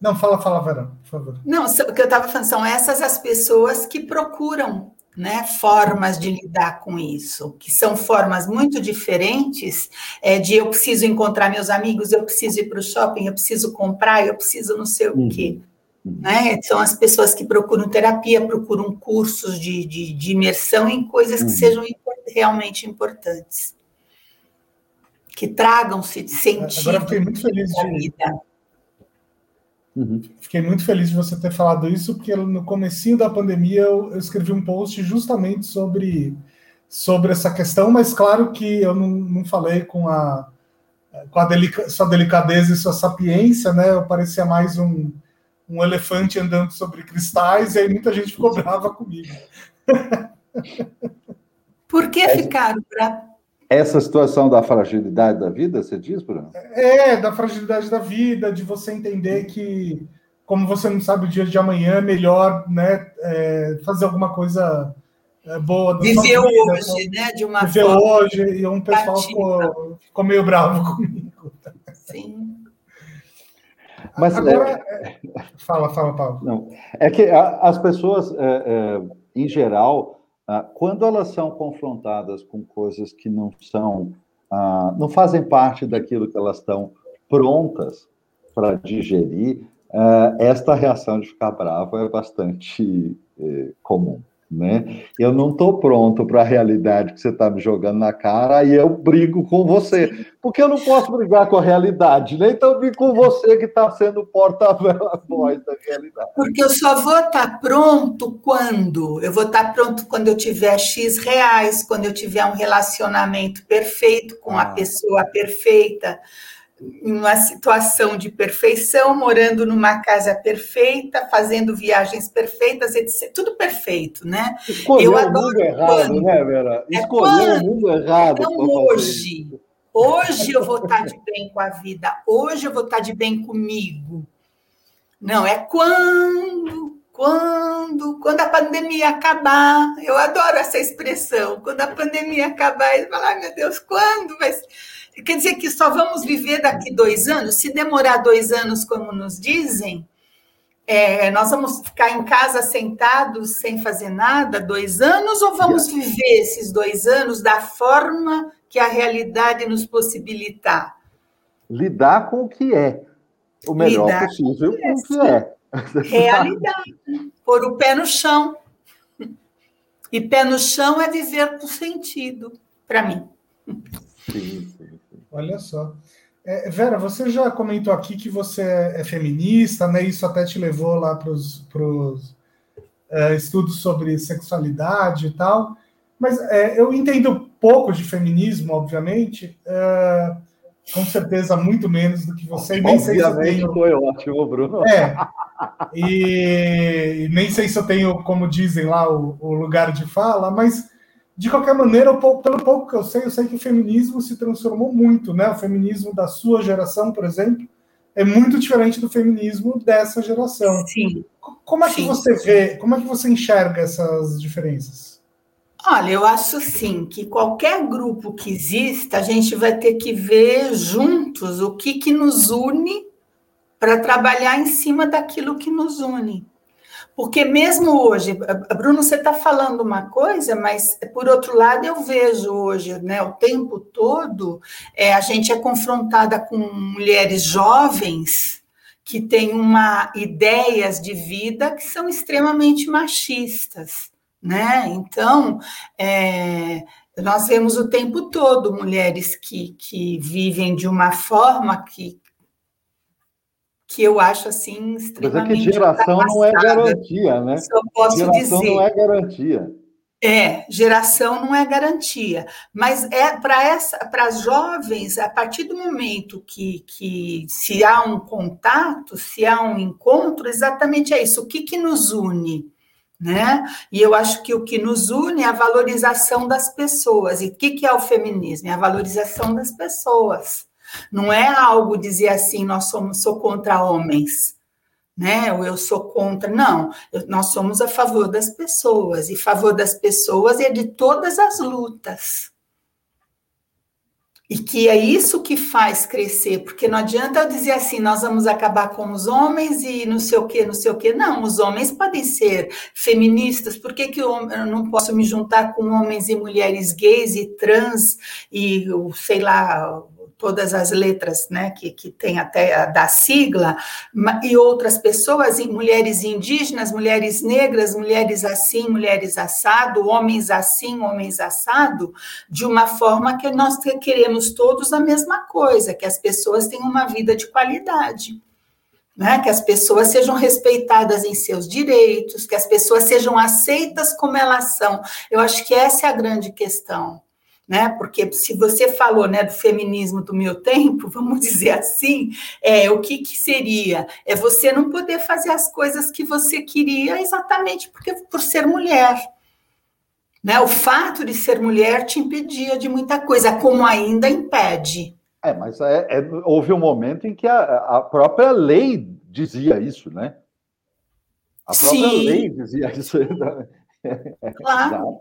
Não, fala, fala, Vera, por favor. Não, o que eu estava falando, são essas as pessoas que procuram né, formas de lidar com isso, que são formas muito diferentes é, de eu preciso encontrar meus amigos, eu preciso ir para o shopping, eu preciso comprar, eu preciso não sei uhum. o quê. Né? São as pessoas que procuram terapia, procuram cursos de, de, de imersão em coisas que uhum. sejam realmente importantes. que tragam sentido. Agora fiquei muito feliz de. Vida. Uhum. Fiquei muito feliz de você ter falado isso, porque no comecinho da pandemia eu, eu, escrevi um post justamente sobre, sobre essa questão, mas claro que eu não, não falei com a, com a delica, sua delicadeza e sua sapiência, né? Eu parecia mais um, um elefante andando sobre cristais, e aí muita gente ficou brava comigo. Por que ficaram bravos? Essa situação da fragilidade da vida, você diz, Bruno? É, da fragilidade da vida, de você entender que, como você não sabe o dia de amanhã, é melhor né, é, fazer alguma coisa é, boa. Viver vida, hoje, então, né? De uma viver forma. hoje, e um pessoal ficou, ficou, meio bravo comigo. Sim. Mas, Agora, é... fala, fala, Paulo. Não, é que as pessoas, é, é, em geral, quando elas são confrontadas com coisas que não são, ah, não fazem parte daquilo que elas estão prontas para digerir, ah, esta reação de ficar brava é bastante eh, comum né? Eu não estou pronto para a realidade que você está me jogando na cara e eu brigo com você, porque eu não posso brigar com a realidade, né? Então eu brigo com você que está sendo porta-voz da realidade. Porque eu só vou estar tá pronto quando? Eu vou estar tá pronto quando eu tiver X reais, quando eu tiver um relacionamento perfeito com ah. a pessoa perfeita em uma situação de perfeição, morando numa casa perfeita, fazendo viagens perfeitas, etc. Tudo perfeito, né? Escolheu eu adoro o mundo errado, quando, né, Vera? Escolheu é o mundo errado. Então, hoje, hoje eu vou estar de bem com a vida, hoje eu vou estar de bem comigo. Não, é quando, quando, quando a pandemia acabar. Eu adoro essa expressão. Quando a pandemia acabar, eu falo, ai meu Deus, quando vai Quer dizer que só vamos viver daqui dois anos? Se demorar dois anos, como nos dizem, é, nós vamos ficar em casa sentados sem fazer nada dois anos ou vamos viver esses dois anos da forma que a realidade nos possibilitar? Lidar com o que é, o melhor Lidar possível com, o que é. Realidade. Pôr o pé no chão. E pé no chão é viver com sentido, para mim. Sim, sim. Olha só. É, Vera, você já comentou aqui que você é feminista, né? Isso até te levou lá para os é, estudos sobre sexualidade e tal. Mas é, eu entendo pouco de feminismo, obviamente. É, com certeza muito menos do que você. Nem sei se eu tenho... foi ótimo, Bruno. É. E, e, nem sei se eu tenho, como dizem lá, o, o lugar de fala, mas de qualquer maneira, pelo pouco que eu sei, eu sei que o feminismo se transformou muito, né? O feminismo da sua geração, por exemplo, é muito diferente do feminismo dessa geração. Sim. Como é que Sim. você vê, como é que você enxerga essas diferenças? Olha, eu acho sim que qualquer grupo que exista, a gente vai ter que ver juntos o que, que nos une para trabalhar em cima daquilo que nos une. Porque mesmo hoje, Bruno, você está falando uma coisa, mas por outro lado eu vejo hoje, né, o tempo todo, é, a gente é confrontada com mulheres jovens que têm uma ideias de vida que são extremamente machistas, né? Então, é, nós vemos o tempo todo mulheres que, que vivem de uma forma que que eu acho assim extremamente. Mas é que geração não é garantia, né? Isso eu posso geração dizer. não é garantia. É, geração não é garantia, mas é para essa, para as jovens, a partir do momento que, que se há um contato, se há um encontro, exatamente é isso. O que, que nos une? Né? E eu acho que o que nos une é a valorização das pessoas. E o que, que é o feminismo? É a valorização das pessoas. Não é algo dizer assim, nós somos sou contra homens, né? Ou eu sou contra. Não, eu, nós somos a favor das pessoas, e favor das pessoas é de todas as lutas. E que é isso que faz crescer, porque não adianta eu dizer assim, nós vamos acabar com os homens e não sei o que, não sei o que. Não, os homens podem ser feministas, por que, que eu não posso me juntar com homens e mulheres gays e trans e, sei lá, todas as letras, né, que, que tem até da sigla, e outras pessoas, mulheres indígenas, mulheres negras, mulheres assim, mulheres assado, homens assim, homens assado, de uma forma que nós queremos todos a mesma coisa, que as pessoas tenham uma vida de qualidade. Né, que as pessoas sejam respeitadas em seus direitos, que as pessoas sejam aceitas como elas são. Eu acho que essa é a grande questão né? Porque se você falou né, do feminismo do meu tempo, vamos dizer assim, é, o que, que seria? É você não poder fazer as coisas que você queria exatamente porque por ser mulher. Né? O fato de ser mulher te impedia de muita coisa, como ainda impede. É, mas é, é, houve um momento em que a, a, própria lei dizia isso, né? A própria Sim. lei dizia isso. Claro.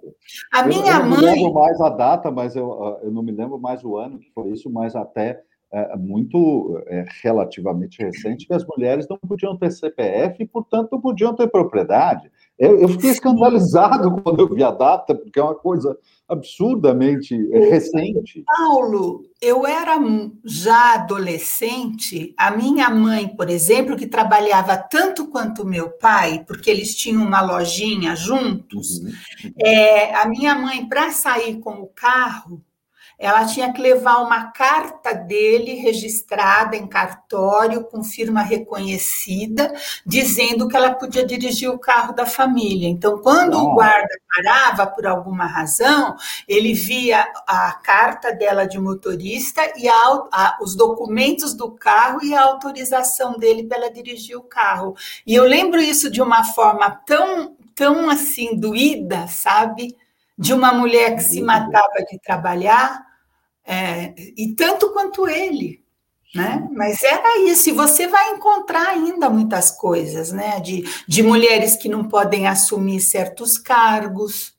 A minha eu, eu mãe. não me lembro mais a data, mas eu, eu não me lembro mais o ano que foi isso, mas até é, muito é, relativamente recente que as mulheres não podiam ter CPF e, portanto, não podiam ter propriedade. Eu, eu fiquei escandalizado quando eu vi a data, porque é uma coisa absurdamente recente. Paulo, eu era já adolescente, a minha mãe, por exemplo, que trabalhava tanto quanto meu pai, porque eles tinham uma lojinha juntos, uhum. é, a minha mãe, para sair com o carro, ela tinha que levar uma carta dele registrada em cartório, com firma reconhecida, dizendo que ela podia dirigir o carro da família. Então, quando oh. o guarda parava por alguma razão, ele via a carta dela de motorista e a, a, os documentos do carro e a autorização dele para ela dirigir o carro. E eu lembro isso de uma forma tão, tão assim, doída, sabe? De uma mulher que se matava de trabalhar é, e tanto quanto ele. Né? Mas era isso, e você vai encontrar ainda muitas coisas, né? De, de mulheres que não podem assumir certos cargos.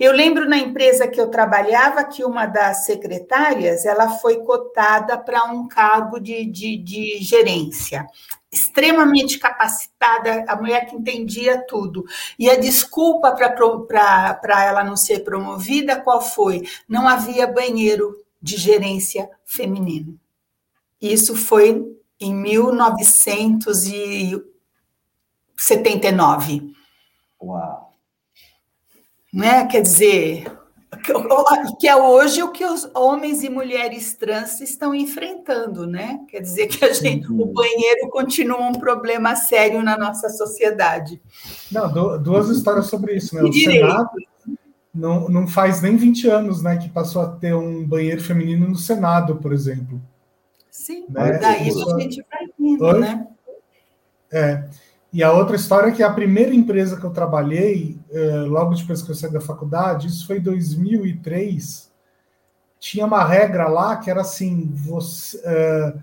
Eu lembro na empresa que eu trabalhava que uma das secretárias ela foi cotada para um cargo de, de, de gerência extremamente capacitada, a mulher que entendia tudo. E a desculpa para ela não ser promovida, qual foi? Não havia banheiro de gerência feminino. Isso foi em 1979. Uau! Né? Quer dizer, que é hoje o que os homens e mulheres trans estão enfrentando, né? Quer dizer que a gente, o banheiro continua um problema sério na nossa sociedade. Não, duas histórias sobre isso, né? O Senado, não, não faz nem 20 anos né, que passou a ter um banheiro feminino no Senado, por exemplo. Sim, né? daí Isso... a gente vai indo, né? É. E a outra história é que a primeira empresa que eu trabalhei, é, logo depois que eu saí da faculdade, isso foi em 2003, tinha uma regra lá que era assim, você, é,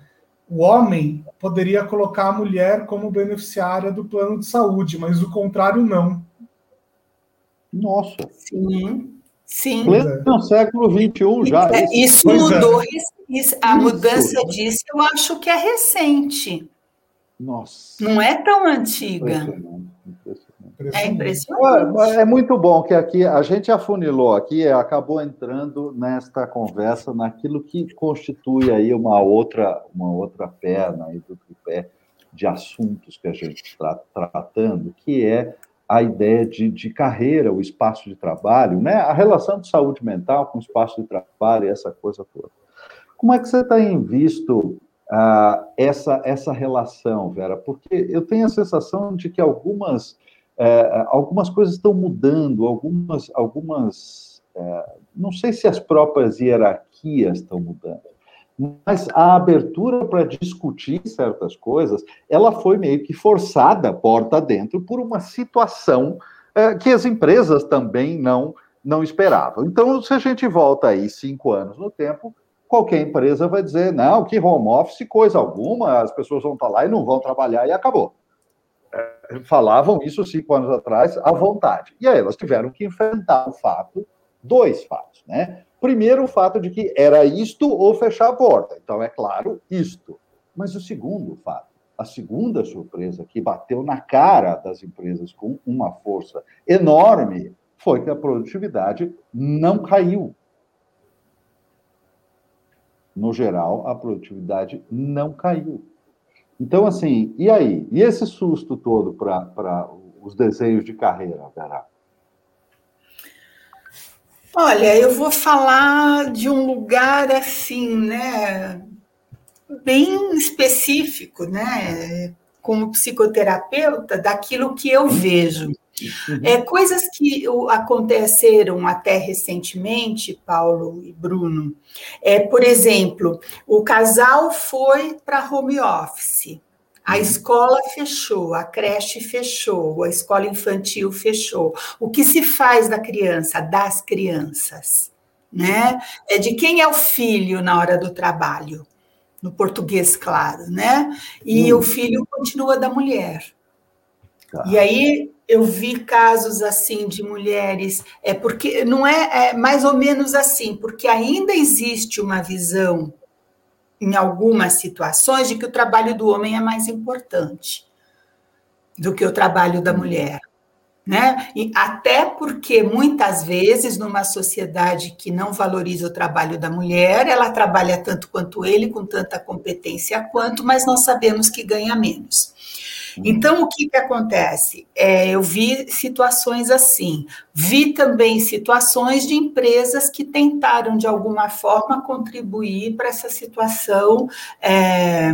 o homem poderia colocar a mulher como beneficiária do plano de saúde, mas o contrário não. Nossa. Sim. Sim. Pleno século XXI já. É, isso, isso mudou. É. Isso, a isso. mudança disso eu acho que é recente. Nossa. Não é tão antiga. Impressionante. Impressionante. É impressionante. É, é muito bom que aqui a gente afunilou aqui, acabou entrando nesta conversa naquilo que constitui aí uma outra, uma outra perna aí do tripé de assuntos que a gente está tratando, que é a ideia de, de carreira, o espaço de trabalho, né? a relação de saúde mental com o espaço de trabalho e essa coisa toda. Como é que você tem visto uh, essa, essa relação, Vera? Porque eu tenho a sensação de que algumas, uh, algumas coisas estão mudando, algumas, algumas uh, não sei se as próprias hierarquias estão mudando, mas a abertura para discutir certas coisas, ela foi meio que forçada porta dentro por uma situação é, que as empresas também não não esperavam. Então, se a gente volta aí cinco anos no tempo, qualquer empresa vai dizer não, que home office coisa alguma, as pessoas vão estar lá e não vão trabalhar e acabou. É, falavam isso cinco anos atrás à vontade. E aí elas tiveram que enfrentar o fato, dois fatos, né? Primeiro, o fato de que era isto ou fechar a porta. Então, é claro, isto. Mas o segundo fato, a segunda surpresa que bateu na cara das empresas com uma força enorme foi que a produtividade não caiu. no geral, a produtividade não caiu. Então, assim, e aí? E esse susto todo para os desenhos de carreira, Vera? Olha, eu vou falar de um lugar assim, né, bem específico, né, como psicoterapeuta, daquilo que eu vejo. Uhum. É, coisas que aconteceram até recentemente, Paulo e Bruno. É, por exemplo, o casal foi para home office. A uhum. escola fechou, a creche fechou, a escola infantil fechou. O que se faz da criança, das crianças, né? É de quem é o filho na hora do trabalho, no português, claro, né? E hum. o filho continua da mulher. Tá. E aí eu vi casos assim de mulheres, é porque não é, é mais ou menos assim, porque ainda existe uma visão em algumas situações de que o trabalho do homem é mais importante do que o trabalho da mulher. Né? E até porque muitas vezes numa sociedade que não valoriza o trabalho da mulher, ela trabalha tanto quanto ele, com tanta competência quanto, mas nós sabemos que ganha menos. Então, o que, que acontece? É, eu vi situações assim, vi também situações de empresas que tentaram, de alguma forma, contribuir para essa situação é,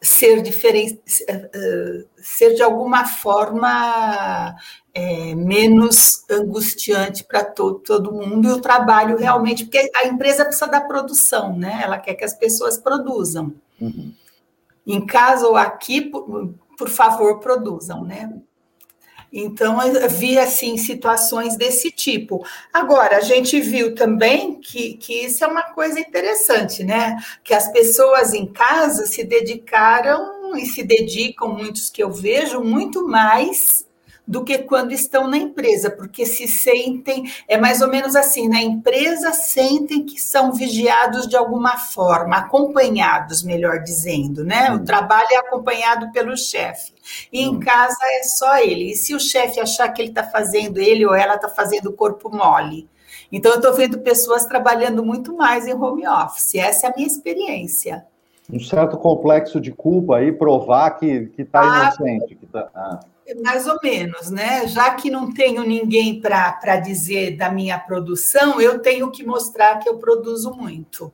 ser diferente, é, é, ser de alguma forma é, menos angustiante para todo, todo mundo e o trabalho realmente, porque a empresa precisa da produção, né? Ela quer que as pessoas produzam. Uhum. Em casa ou aqui, por favor, produzam, né? Então, eu vi, assim, situações desse tipo. Agora, a gente viu também que, que isso é uma coisa interessante, né? Que as pessoas em casa se dedicaram e se dedicam, muitos que eu vejo, muito mais do que quando estão na empresa, porque se sentem, é mais ou menos assim, na empresa sentem que são vigiados de alguma forma, acompanhados, melhor dizendo, né? O trabalho é acompanhado pelo chefe. E em casa é só ele. E se o chefe achar que ele está fazendo, ele ou ela está fazendo o corpo mole? Então, eu estou vendo pessoas trabalhando muito mais em home office. Essa é a minha experiência. Um certo complexo de culpa aí, provar que está ah, inocente. Que tá, ah. Mais ou menos, né? Já que não tenho ninguém para dizer da minha produção, eu tenho que mostrar que eu produzo muito.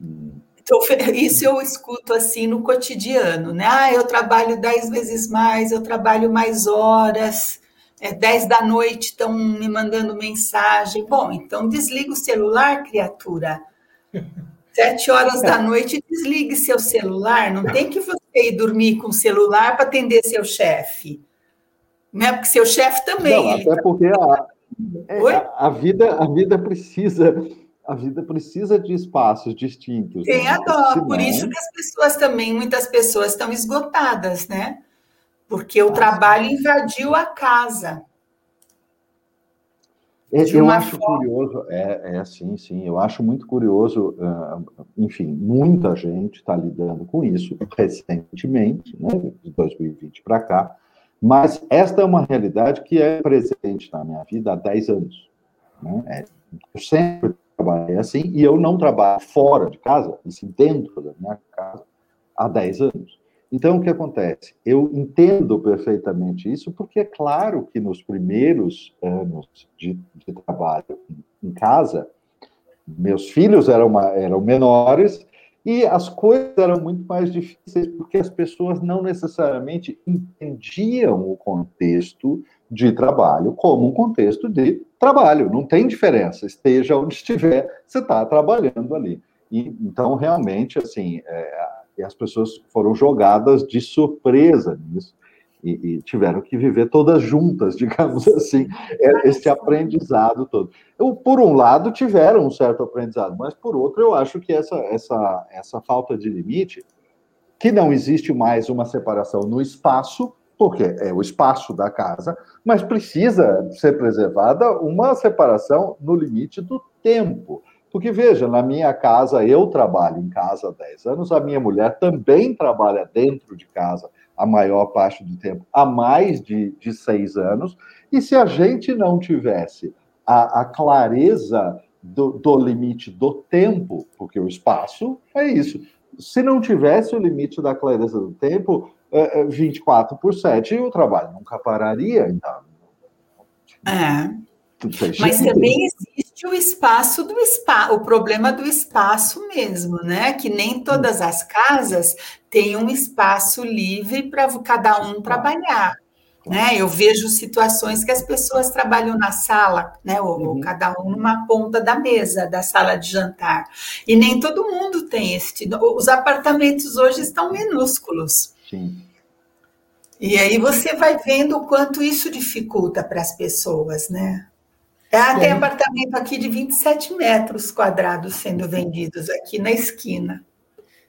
Então, isso eu escuto assim no cotidiano, né? Ah, eu trabalho dez vezes mais, eu trabalho mais horas, é dez da noite estão me mandando mensagem. Bom, então desliga o celular, criatura. Sete horas da noite, desligue seu celular. Não tem que você ir dormir com o celular para atender seu chefe. Né? Porque seu chefe também. Não, até tá... porque a, é, a, vida, a vida precisa. A vida precisa de espaços distintos. Tem né? a dó, Senão... por isso que as pessoas também, muitas pessoas estão esgotadas, né? Porque o ah, trabalho invadiu a casa. É, eu acho forma. curioso, é, é sim, sim, eu acho muito curioso, uh, enfim, muita gente está lidando com isso recentemente, né, de 2020 para cá, mas esta é uma realidade que é presente na minha vida há 10 anos. Né? É, eu sempre trabalhei assim, e eu não trabalho fora de casa, e sim dentro da minha casa, há 10 anos. Então, o que acontece? Eu entendo perfeitamente isso, porque é claro que nos primeiros anos de, de trabalho em casa, meus filhos eram, eram menores e as coisas eram muito mais difíceis, porque as pessoas não necessariamente entendiam o contexto de trabalho como um contexto de trabalho. Não tem diferença, esteja onde estiver, você está trabalhando ali. E, então, realmente, assim, é, e as pessoas foram jogadas de surpresa nisso e, e tiveram que viver todas juntas, digamos assim, é, esse aprendizado todo. Eu, por um lado, tiveram um certo aprendizado, mas por outro, eu acho que essa, essa, essa falta de limite, que não existe mais uma separação no espaço, porque é o espaço da casa, mas precisa ser preservada uma separação no limite do tempo. Porque, veja, na minha casa, eu trabalho em casa há 10 anos, a minha mulher também trabalha dentro de casa a maior parte do tempo, há mais de, de seis anos, e se a gente não tivesse a, a clareza do, do limite do tempo, porque o espaço é isso. Se não tivesse o limite da clareza do tempo, 24 é, é, por 7, o trabalho nunca pararia. Então, é. Mas também existe o espaço do espaço, o problema do espaço mesmo, né? Que nem todas as casas têm um espaço livre para cada um trabalhar. Né? Eu vejo situações que as pessoas trabalham na sala, né? Ou, uhum. cada um numa ponta da mesa da sala de jantar. E nem todo mundo tem esse. Os apartamentos hoje estão minúsculos. Sim. E aí você vai vendo o quanto isso dificulta para as pessoas, né? Ah, tem apartamento aqui de 27 metros quadrados sendo vendidos aqui na esquina.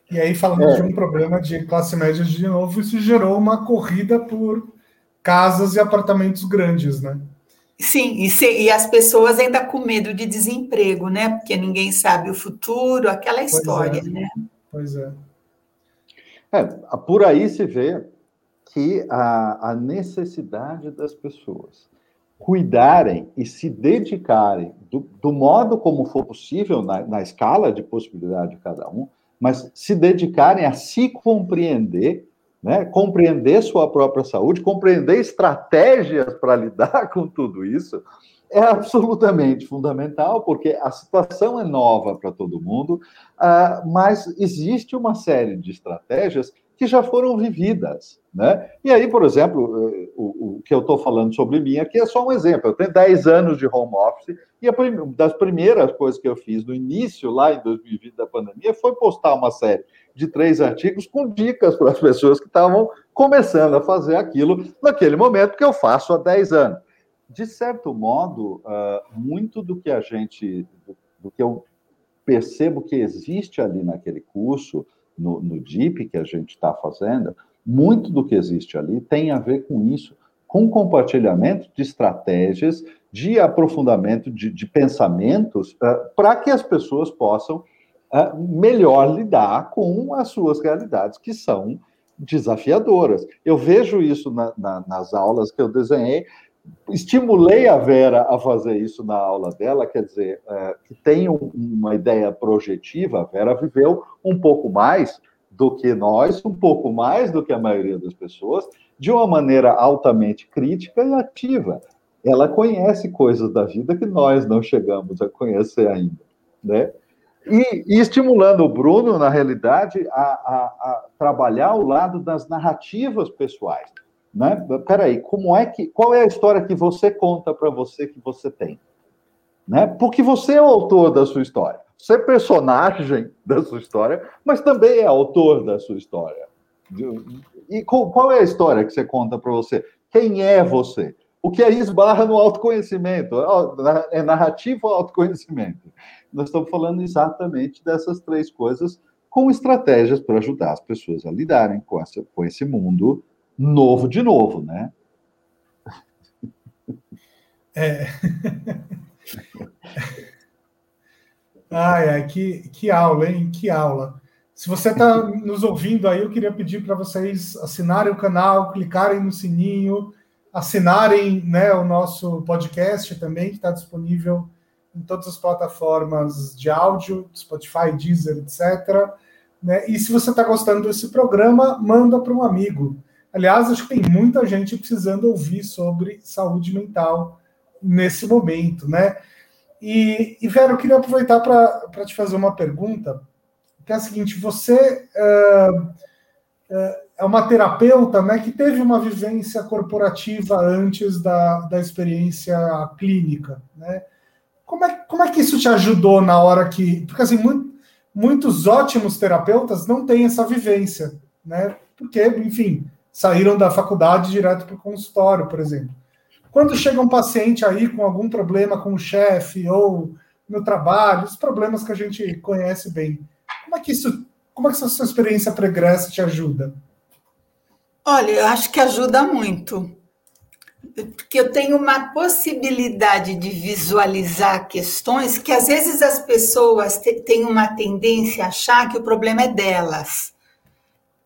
E aí, falando é. de um problema de classe média de novo, isso gerou uma corrida por casas e apartamentos grandes, né? Sim, e, se, e, as pessoas ainda com medo de desemprego, né? Porque ninguém sabe o futuro, aquela história, pois é. né? Pois é. é. Por aí se vê que a, a necessidade das pessoas cuidarem e se dedicarem do, do modo como for possível, na, na escala de possibilidade de cada um, mas se dedicarem a se compreender né? compreender sua própria saúde, compreender estratégias para lidar com tudo isso, é absolutamente fundamental, porque a situação é nova para todo mundo, uh, mas existe uma série de estratégias que já foram vividas. Né? E aí, por exemplo, eh, o, o que eu estou falando sobre mim aqui é só um exemplo. Eu tenho 10 anos de home office e uma das primeiras coisas que eu fiz no início, lá em 2020 da pandemia, foi postar uma série de três artigos com dicas para as pessoas que estavam começando a fazer aquilo naquele momento que eu faço há 10 anos. De certo modo, uh, muito do que a gente, do, do, que eu percebo que existe ali naquele curso, no, no DIP que a gente está fazendo, muito do que existe ali tem a ver com isso, com compartilhamento de estratégias, de aprofundamento de, de pensamentos, uh, para que as pessoas possam melhor lidar com as suas realidades, que são desafiadoras. Eu vejo isso na, na, nas aulas que eu desenhei, estimulei a Vera a fazer isso na aula dela, quer dizer, é, que tem um, uma ideia projetiva, a Vera viveu um pouco mais do que nós, um pouco mais do que a maioria das pessoas, de uma maneira altamente crítica e ativa. Ela conhece coisas da vida que nós não chegamos a conhecer ainda, né? E, e, estimulando o Bruno, na realidade, a, a, a, trabalhar ao lado das narrativas pessoais. Né? Peraí, como é que, qual é a história que você conta para você que você tem? Né? Porque você é o autor da sua história. Você é personagem da sua história, mas também é autor da sua história. E qual é a história que você conta para você? Quem é você? O que aí esbarra no autoconhecimento. É narrativo ou autoconhecimento? nós estamos falando exatamente dessas três coisas com estratégias para ajudar as pessoas a lidarem com, essa, com esse mundo novo de novo, né? É. ai, ai, que, que aula, hein? Que aula. Se você está nos ouvindo aí, eu queria pedir para vocês assinarem o canal, clicarem no sininho, assinarem né, o nosso podcast também, que está disponível em todas as plataformas de áudio, Spotify, Deezer, etc. Né? E se você está gostando desse programa, manda para um amigo. Aliás, acho que tem muita gente precisando ouvir sobre saúde mental nesse momento, né? E, e Vera, eu queria aproveitar para te fazer uma pergunta, que é a seguinte: você uh, uh, é uma terapeuta, né, que teve uma vivência corporativa antes da, da experiência clínica, né? Como é, como é que isso te ajudou na hora que. Porque assim, muito, muitos ótimos terapeutas não têm essa vivência, né? Porque, enfim, saíram da faculdade direto para o consultório, por exemplo. Quando chega um paciente aí com algum problema com o chefe ou no trabalho, os problemas que a gente conhece bem, como é que isso, como é que essa sua experiência pregressa te ajuda? Olha, eu acho que ajuda muito porque eu tenho uma possibilidade de visualizar questões que às vezes as pessoas têm uma tendência a achar que o problema é delas.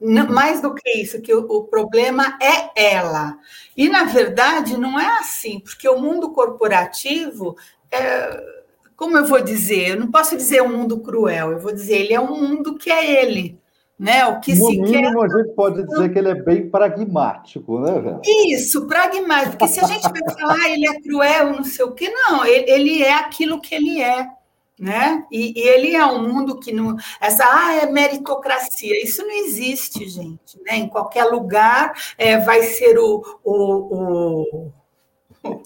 Não, mais do que isso, que o, o, problema é ela. E, na verdade, não é assim, porque o mundo corporativo é, como eu vou dizer? Eu não posso dizer um mundo cruel, eu vou dizer, ele é um mundo que é ele. Né? O que no se mínimo, quer... a gente pode dizer que ele é bem pragmático, né, velho? Isso, pragmático. Porque se a gente vai falar, ah, ele é cruel, não sei o quê, não, ele, ele é aquilo que ele é. Né? E, e, ele é um mundo que não. Essa ah, é meritocracia, isso não existe, gente. Né? Em qualquer lugar é, vai ser o, o, o,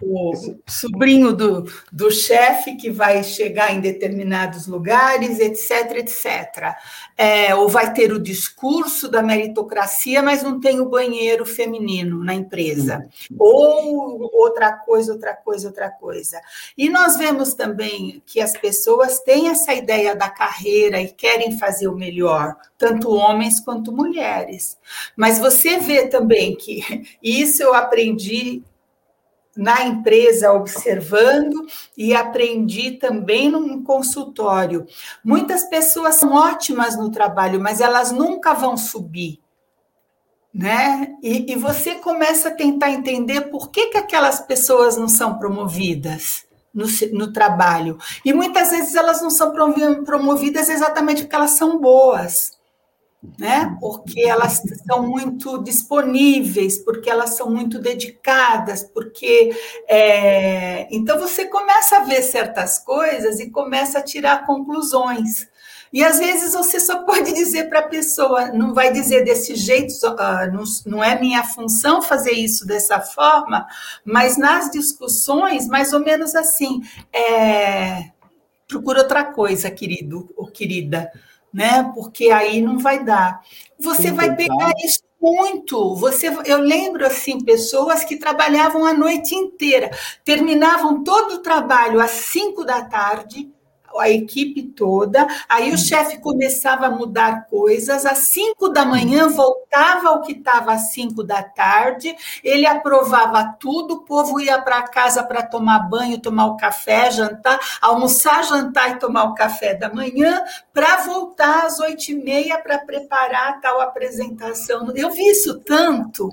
o sobrinho do, do chefe que vai chegar em determinados lugares, etc, etc. É, ou vai ter o discurso da meritocracia, mas não tem o banheiro feminino na empresa. Ou outra coisa, outra coisa, outra coisa. E nós vemos também que as pessoas têm essa ideia da carreira e querem fazer o melhor, tanto homens quanto mulheres. Mas você vê também que isso eu aprendi na empresa observando e aprendi também num consultório. Muitas pessoas são ótimas no trabalho, mas elas nunca vão subir. Né? E, e você começa a tentar entender por que, que aquelas pessoas não são promovidas no, no trabalho. E muitas vezes elas não são promovidas exatamente porque elas são boas né? Porque elas são muito disponíveis, porque elas são muito dedicadas, porque é... então você começa a ver certas coisas e começa a tirar conclusões. E às vezes você só pode dizer para a pessoa, não vai dizer desse jeito, não, não é minha função fazer isso dessa forma, mas nas discussões, mais ou menos assim, é, procura outra coisa, querido ou querida né? Porque aí não vai dar. Você Sim, vai pegar tá. isso muito. Você, eu lembro assim pessoas que trabalhavam a noite inteira, terminavam todo o trabalho às cinco da tarde a equipe toda, aí o hum. chefe começava a mudar coisas, às cinco da manhã voltava ao que estava às cinco da tarde, ele aprovava tudo, o povo ia para casa para tomar banho, tomar o café, jantar, almoçar, jantar e tomar o café da manhã, para voltar às oito e meia para preparar tal apresentação. Eu vi isso tanto,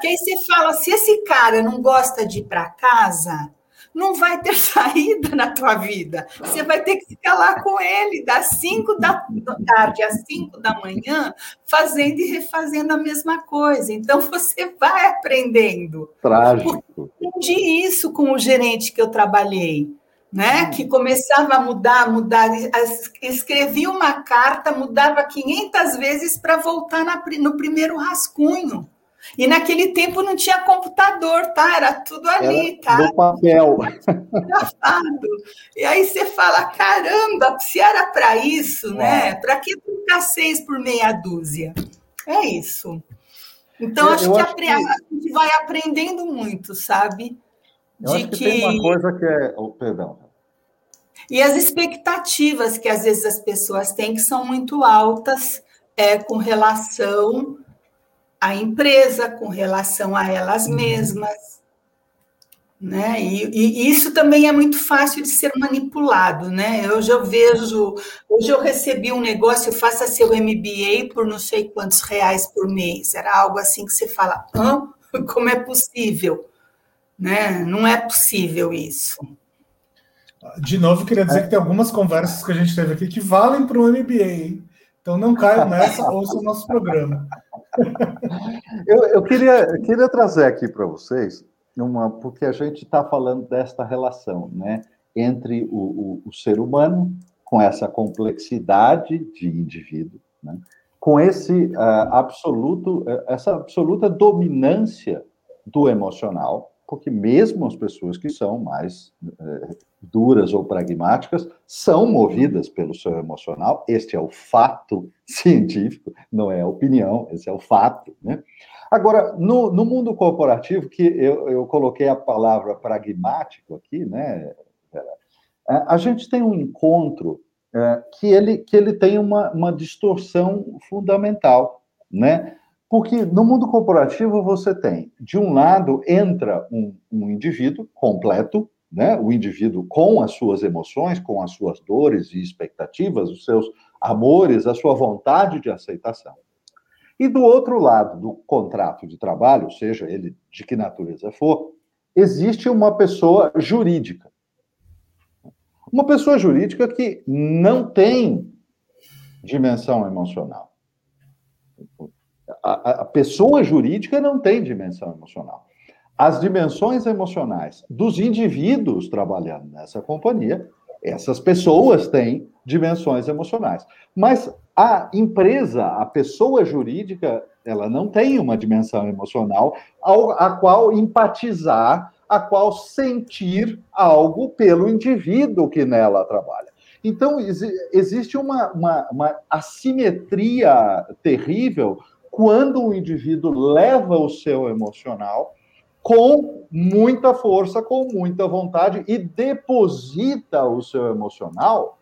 que aí você fala, se esse cara não gosta de ir para casa, não vai ter saída na tua vida. Você vai ter que ficar lá com ele das 5 da tarde às 5 da manhã, fazendo e refazendo a mesma coisa. Então você vai aprendendo. Trágico. Eu aprendi isso com o gerente que eu trabalhei. Né, hum. que começava a mudar, mudar, escrevia uma carta, mudava 500 vezes para voltar na, no primeiro rascunho. E naquele tempo não tinha computador, tá? Era tudo ali, era tá? No papel. Gravado. E aí você fala, caramba, se era para isso, né? Para que trocar seis por meia dúzia? É isso. Então, eu, acho, eu que, acho que, a gente vai aprendendo muito, sabe? Eu De acho que, que tem uma coisa que é. Oh, perdão. E as expectativas que às vezes as pessoas têm que são muito altas é, com relação a empresa com relação a elas uhum. mesmas. Né? E, e, isso também é muito fácil de ser manipulado, né? Hoje eu vejo, hoje eu recebi um negócio, faça seu MBA por não sei quantos reais por mês. Era algo assim que você fala, Hã? como é possível? Né? Não é possível isso. De novo, queria dizer que tem algumas conversas que a gente teve aqui que valem para o MBA? Então não caiam nessa, ouça o nosso programa. eu, eu, queria, eu queria trazer aqui para vocês uma, porque a gente está falando desta relação, né, entre o, o, o, ser humano com essa complexidade de indivíduo, né, com esse uh, absoluto, uh, essa absoluta dominância do emocional, porque mesmo as pessoas que são mais uh, duras ou pragmáticas são movidas pelo seu emocional. Este é o fato científico, não é a opinião, esse é o fato. Né? Agora, no, no mundo corporativo, que eu, eu coloquei a palavra pragmático aqui, né, a gente tem um encontro é, que, ele, que ele tem uma, uma distorção fundamental, né? Porque no mundo corporativo você tem, de um lado, entra um, um indivíduo completo, né? o indivíduo com as suas emoções, com as suas dores e expectativas, os seus amores, a sua vontade de aceitação. E do outro lado do contrato de trabalho, seja ele de que natureza for, existe uma pessoa jurídica. Uma pessoa jurídica que não tem dimensão emocional. A, a, pessoa jurídica não tem dimensão emocional. As dimensões emocionais dos indivíduos trabalhando nessa companhia, essas pessoas têm dimensões emocionais. Mas a empresa, a pessoa jurídica, ela não tem uma dimensão emocional ao, a qual empatizar, a qual sentir algo pelo indivíduo que nela trabalha. Então, existe uma, uma, uma assimetria terrível quando o indivíduo leva o seu emocional com muita força, com muita vontade e deposita o seu emocional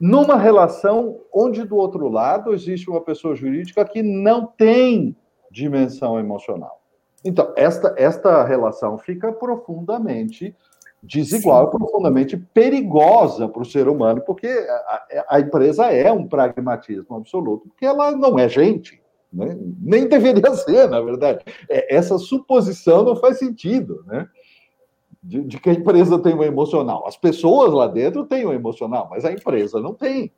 numa relação onde do outro lado existe uma pessoa jurídica que não tem dimensão emocional. Então, esta, esta relação fica profundamente desigual, Sim. profundamente perigosa para o ser humano, porque a, a, empresa é um pragmatismo absoluto, porque ela não é gente. Né? Nem deveria ser, na verdade. É, essa suposição não faz sentido, né? De, de, que a empresa tem um emocional. As pessoas lá dentro têm um emocional, mas a empresa não tem.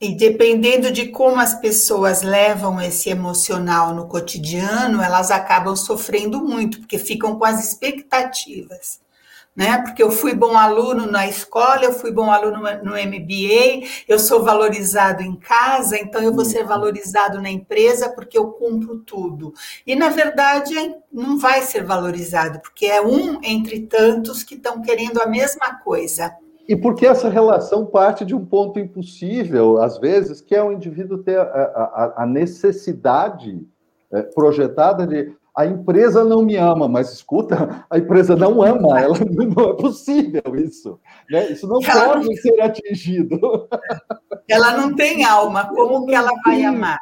E dependendo de como as pessoas levam esse emocional no cotidiano, elas acabam sofrendo muito, porque ficam com as expectativas né? Porque eu fui bom aluno na escola, eu fui bom aluno no MBA, eu sou valorizado em casa, então eu vou ser uhum. valorizado na empresa porque eu cumpro tudo. E na verdade não vai ser valorizado, porque é um entre tantos que estão querendo a mesma coisa. E porque essa relação parte de um ponto impossível, às vezes, que é o indivíduo ter a, a, a necessidade é, projetada de a empresa não me ama, mas escuta, a empresa não ama, ela não é possível isso. Né? Isso não ela pode não... ser atingido. Ela não tem alma, como que ela vai amar?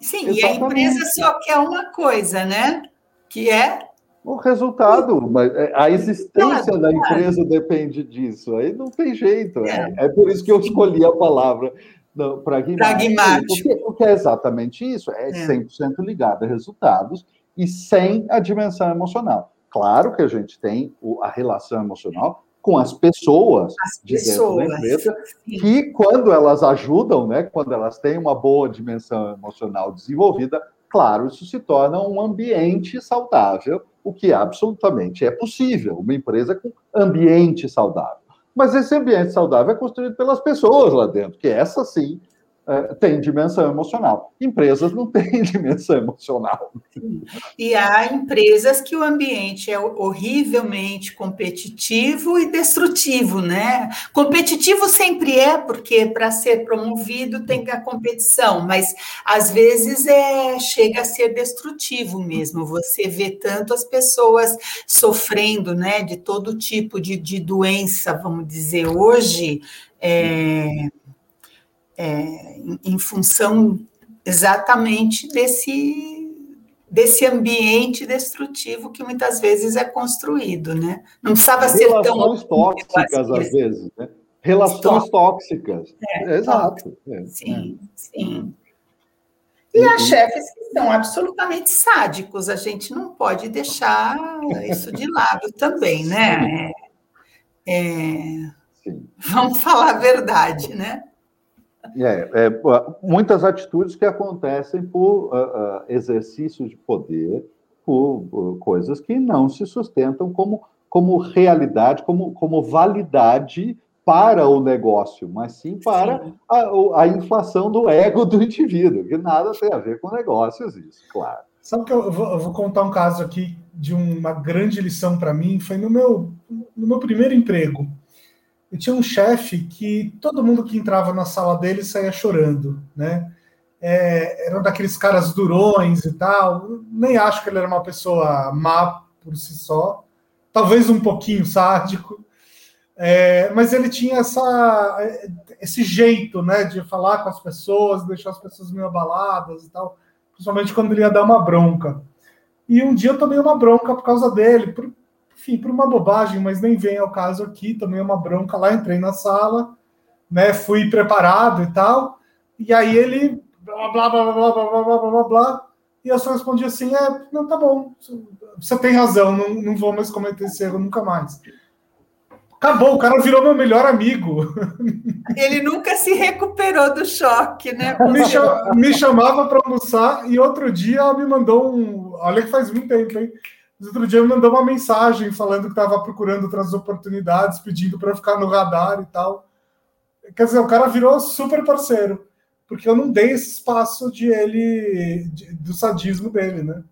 Sim, Exatamente. e a empresa só quer uma coisa, né? Que é o resultado, mas é, a existência da empresa depende disso. Aí não tem jeito. É, é por isso que eu escolhi a palavra pragmático. pragmático. Porque, porque é exatamente isso. É, é 100% ligado a resultados e sem a dimensão emocional. Claro que a gente tem a relação emocional com as pessoas, as de pessoas. dentro da empresa, que quando elas ajudam, né, quando elas têm uma boa dimensão emocional desenvolvida, claro, isso se torna um ambiente saudável, o que absolutamente é possível, uma empresa com ambiente saudável. Mas esse ambiente saudável é construído pelas pessoas lá dentro, que essa sim é, tem dimensão emocional. Empresas não têm dimensão emocional. E há empresas que o ambiente é horrivelmente competitivo e destrutivo, né? Competitivo sempre é, porque para ser promovido tem a competição, mas às vezes é chega a ser destrutivo mesmo. Você vê tanto as pessoas sofrendo, né, de todo tipo de, de doença, vamos dizer, hoje. É, é, em função exatamente desse desse ambiente destrutivo que muitas vezes é construído, né? Não precisava ser tão relações tóxicas às vezes, né? Relações tóxicas. É, Exato. É, sim, é. sim. E há chefes que são absolutamente sádicos, a gente não pode deixar isso de lado também, né? É, vamos falar a verdade, né? É, é, muitas atitudes que acontecem por uh, uh, exercício de poder, por, por, coisas que não se sustentam como, como realidade, como, como validade para o negócio, mas sim para sim. A, a, inflação do ego do indivíduo, que nada tem a ver com negócios, isso, claro. Sabe que eu vou, eu vou contar um caso aqui de uma grande lição para mim, foi no meu, no meu primeiro emprego e tinha um chefe que todo mundo que entrava na sala dele saía chorando, né? É, era um daqueles caras durões e tal. Nem acho que ele era uma pessoa má por si só, talvez um pouquinho sádico, é, mas ele tinha essa, esse jeito, né, de falar com as pessoas, deixar as pessoas meio abaladas e tal, principalmente quando ele ia dar uma bronca. E um dia eu tomei uma bronca por causa dele, por, enfim, por uma bobagem, mas nem vem ao caso aqui, tomei uma bronca lá, entrei na sala, né, fui preparado e tal, e aí ele blá blá blá blá blá blá blá blá blá, e eu só respondi assim, é, não, tá bom, você tem razão, não, não vou mais cometer esse erro nunca mais. Acabou, o cara virou meu melhor amigo. Ele nunca se recuperou do choque, né? Me, cham, me chamava para almoçar e outro dia ela me mandou um. Olha que faz muito tempo, hein? Outro dia me mandou uma mensagem falando que estava procurando outras oportunidades, pedindo para ficar no radar e tal. Quer dizer, o cara virou super parceiro, porque eu não dei esse espaço de ele, de, do sadismo dele, né?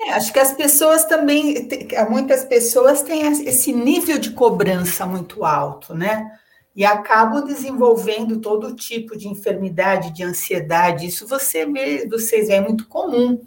É, acho que as pessoas também, muitas pessoas têm esse nível de cobrança muito alto, né? E acabam desenvolvendo todo tipo de enfermidade, de ansiedade. Isso você vê, vocês é muito comum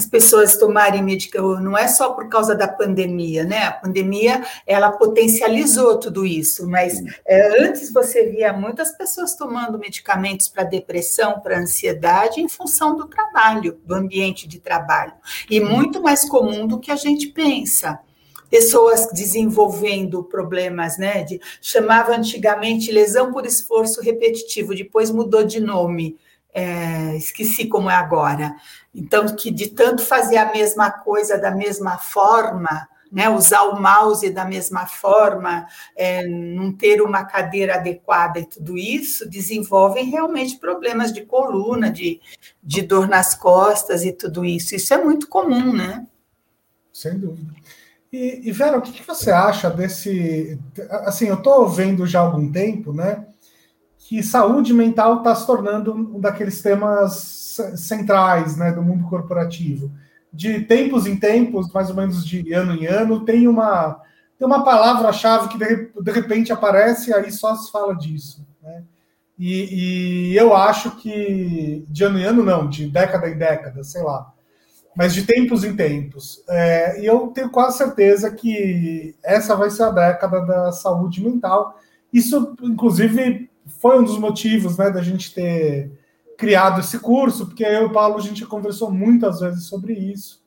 as pessoas tomarem medicamento, não é só por causa da pandemia, né? A pandemia, ela potencializou tudo isso, mas é, antes você via muitas pessoas tomando medicamentos para depressão, para ansiedade, em função do trabalho, do ambiente de trabalho, e muito mais comum do que a gente pensa pessoas desenvolvendo problemas, né? De, chamava antigamente lesão por esforço repetitivo, depois mudou de nome é, esqueci como é agora. Então, que de tanto fazer a mesma coisa da mesma forma, né, usar o mouse da mesma forma, é, não ter uma cadeira adequada e tudo isso, desenvolvem realmente problemas de coluna, de, de dor nas costas e tudo isso. Isso é muito comum, né? Sem dúvida. E, e Vera, o que, que você acha desse. Assim, eu estou vendo já há algum tempo, né? Que saúde mental está se tornando um daqueles temas centrais né, do mundo corporativo. De tempos em tempos, mais ou menos de ano em ano, tem uma, tem uma palavra-chave que de, de, repente aparece e aí só se fala disso. Né? E, e, eu acho que de ano em ano, não, de década em década, sei lá. Mas de tempos em tempos. É, e eu tenho quase certeza que essa vai ser a década da saúde mental. Isso, inclusive, foi um dos motivos né, da gente ter criado esse curso, porque eu e o Paulo a gente conversou muitas vezes sobre isso.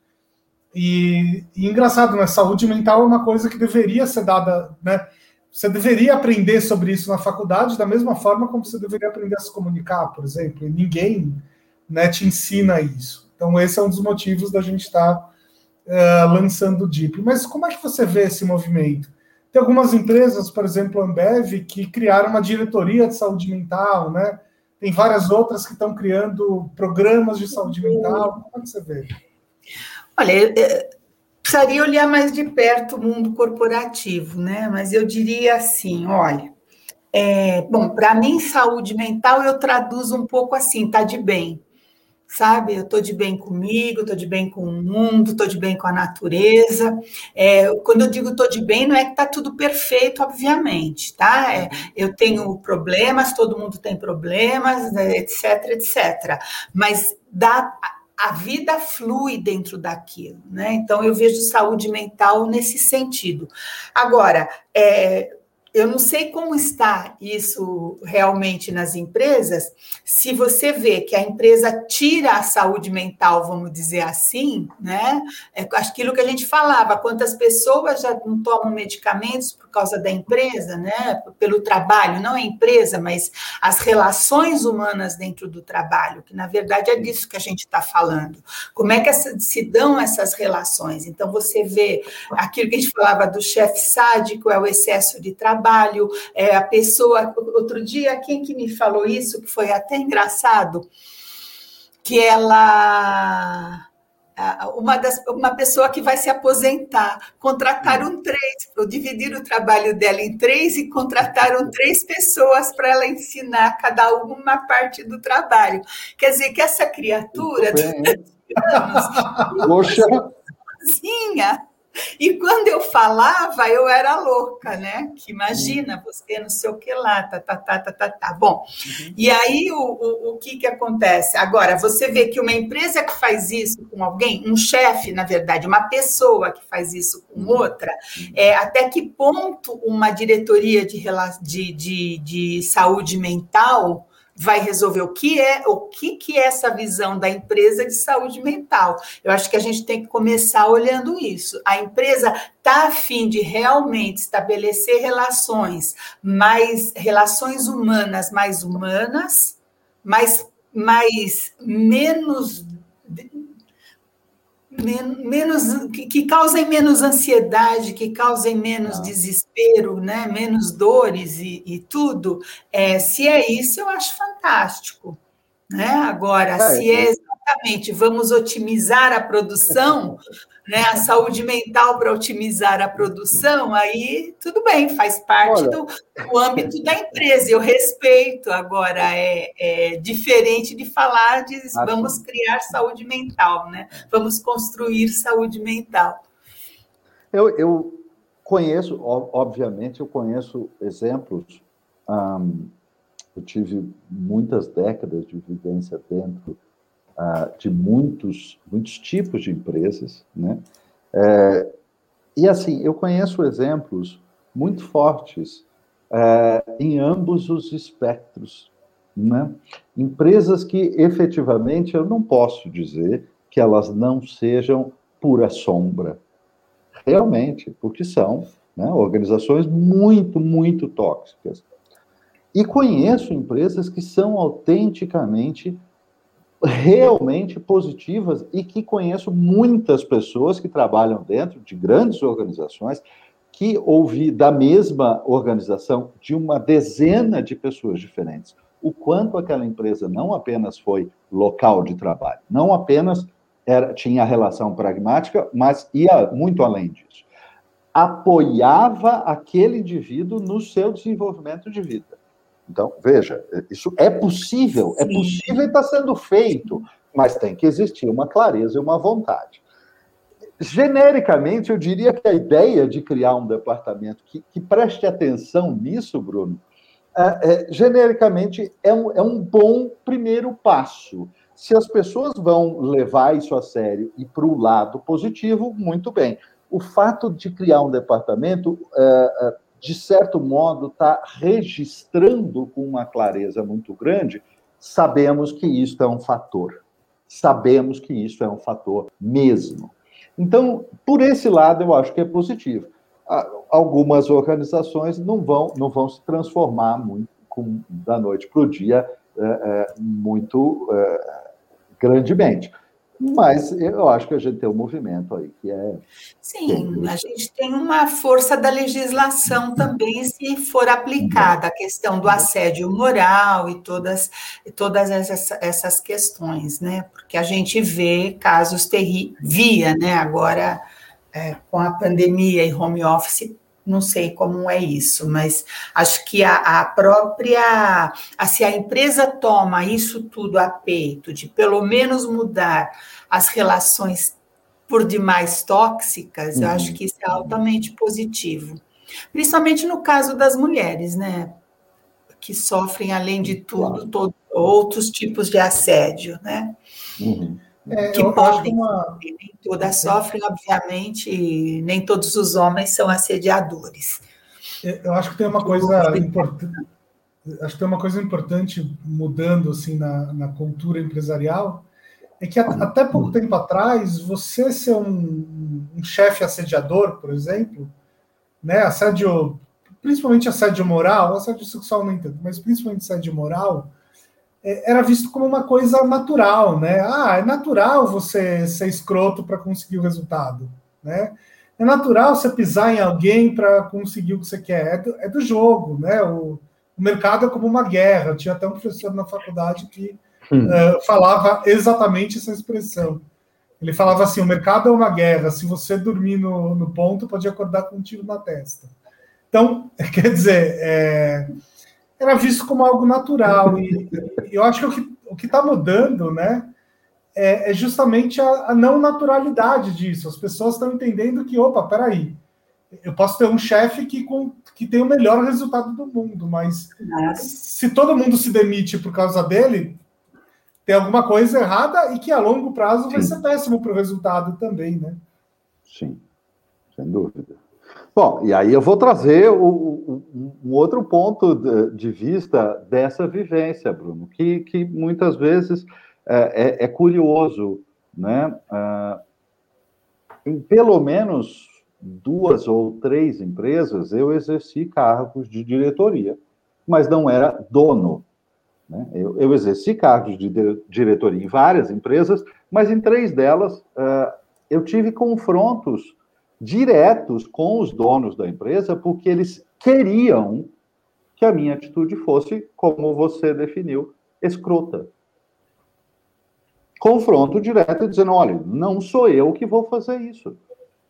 E, e engraçado, né? Saúde mental é uma coisa que deveria ser dada, né? Você deveria aprender sobre isso na faculdade da mesma forma como você deveria aprender a se comunicar, por exemplo. E ninguém né, te ensina isso. Então, esse é um dos motivos da gente estar tá, uh, lançando o DIP. Mas como é que você vê esse movimento? Tem algumas empresas, por exemplo, a Ambev, que criaram uma diretoria de saúde mental, né? Tem várias outras que estão criando programas de saúde mental. Como é que você vê? Olha, precisaria olhar mais de perto o mundo corporativo, né? Mas eu diria assim, olha, é, bom, para mim, saúde mental eu traduzo um pouco assim, tá de bem sabe? Eu estou de bem comigo, estou de bem com o mundo, estou de bem com a natureza. É, quando eu digo estou de bem, não é que está tudo perfeito, obviamente, tá? É, eu tenho problemas, todo mundo tem problemas, né, etc, etc. Mas dá, a vida flui dentro daquilo, né? Então eu vejo saúde mental nesse sentido. Agora, é, eu não sei como está isso realmente nas empresas. Se você vê que a empresa tira a saúde mental, vamos dizer assim, né? É aquilo que a gente falava, quantas pessoas já não tomam medicamentos por causa da empresa, né? Pelo trabalho, não a empresa, mas as relações humanas dentro do trabalho, que na verdade é disso que a gente está falando. Como é que se dão essas relações? Então você vê aquilo que a gente falava do chefe sádico, é o excesso de trabalho trabalho, é, a pessoa. Outro dia, quem que me falou isso, que foi até engraçado, que ela. Uma, das, uma pessoa que vai se aposentar, contrataram três, dividir o trabalho dela em três e contrataram três pessoas para ela ensinar cada uma uma parte do trabalho. Quer dizer que essa criatura, Poxa. sozinha, e quando eu falava, eu era louca, né? Que imagina você não sei o que lá, tá, tá, tá, tá, tá, tá. Bom, uhum. e aí o, o, o que que acontece? Agora, você vê que uma empresa que faz isso com alguém, um chefe, na verdade, uma pessoa que faz isso com outra, é, até que ponto uma diretoria de, de, de, de saúde mental vai resolver o que é o que, que é essa visão da empresa de saúde mental. Eu acho que a gente tem que começar olhando isso. A empresa está a fim de realmente estabelecer relações mais relações humanas mais humanas, mais, mais menos menos que, que, causem menos ansiedade, que causem menos ah. desespero, né? menos dores e, e tudo. É, se é isso, eu acho fantástico. Né? Agora, é, se é exatamente vamos otimizar a produção, né, a saúde mental para otimizar a produção, aí tudo bem, faz parte Olha, do, do, âmbito da empresa, eu respeito. Agora, é, é diferente de falar de ah, vamos criar saúde mental, né? vamos construir saúde mental. Eu, eu conheço, obviamente, eu conheço exemplos. Eu tive muitas décadas de vivência dentro uh, de muitos, muitos tipos de empresas, né? É, e assim, eu conheço exemplos muito fortes é, em ambos os espectros, né? Empresas que efetivamente eu não posso dizer que elas não sejam pura sombra, realmente, porque são né, organizações muito, muito tóxicas. E conheço empresas que são autenticamente realmente positivas e que conheço muitas pessoas que trabalham dentro de grandes organizações que ouvi da mesma organização de uma dezena de pessoas diferentes o quanto aquela empresa não apenas foi local de trabalho, não apenas era, tinha relação pragmática, mas ia muito além disso. Apoiava aquele indivíduo no seu desenvolvimento de vida. Então, veja, isso é possível, é possível e está sendo feito, mas tem que existir uma clareza e uma vontade. Genericamente, eu diria que a ideia de criar um departamento que, que preste atenção nisso, Bruno, é, é, genericamente é um, é um bom primeiro passo. Se as pessoas vão levar isso a sério e para o lado positivo, muito bem. O fato de criar um departamento é, é de certo modo, está registrando com uma clareza muito grande, sabemos que isso é um fator. Sabemos que isso é um fator mesmo. Então, por esse lado, eu acho que é positivo. Algumas organizações não vão, não vão se transformar muito com, da noite para o dia é, é, muito é, grandemente. Mas eu acho que a gente tem um movimento aí que é. Sim, a gente tem uma força da legislação também, se for aplicada, a questão do assédio moral e todas, todas essas, essas questões, né? Porque a gente vê casos terríveis, via, né? Agora, é, com a pandemia e home office, não sei como é isso, mas acho que a, a própria, a, se a empresa toma isso tudo a peito, de pelo menos mudar as relações por demais tóxicas, uhum. eu acho uhum. que isso é altamente positivo. Principalmente no caso das mulheres, né? Que sofrem, além de tudo, todo, outros tipos de assédio, né? Uhum. É, que podem, uma... nem todas sofrem, obviamente, nem todos os homens são assediadores. É, eu acho que tem uma coisa importante. Acho que tem uma coisa importante mudando assim na, na cultura empresarial, é que até pouco tempo atrás, você ser um, um chefe assediador, por exemplo, né, assédio, principalmente assédio moral, assédio sexual nem tanto, mas principalmente assédio moral, era visto como uma coisa natural, né? Ah, é natural você ser escroto para conseguir o resultado, né? É natural você pisar em alguém para conseguir o que você quer. É do, é do jogo, né? O, o, mercado é como uma guerra. Tinha até um professor na faculdade que hum. uh, falava exatamente essa expressão. Ele falava assim: o mercado é uma guerra. Se você dormir no, no ponto, pode acordar com um tiro na testa. Então, quer dizer, é, era visto como algo natural. E, e eu acho que o que está mudando, né, é, é justamente a, a, não naturalidade disso. As pessoas estão entendendo que, opa, peraí, eu posso ter um chefe que, com, que tem o melhor resultado do mundo, mas Nossa. se todo mundo se demite por causa dele, tem alguma coisa errada e que a longo prazo Sim. vai ser péssimo para o resultado também, né? Sim, sem dúvida. Bom, e aí eu vou trazer o, um outro ponto de, de, vista dessa vivência, Bruno, que, que muitas vezes é, é, é curioso, né? Ah, em pelo menos duas ou três empresas eu exerci cargos de diretoria, mas não era dono. Né? Eu, eu exerci cargos de diretoria em várias empresas, mas em três delas uh, eu tive confrontos diretos com os donos da empresa, porque eles queriam que a minha atitude fosse, como você definiu, escrota. Confronto direto dizendo: olha, não sou eu que vou fazer isso.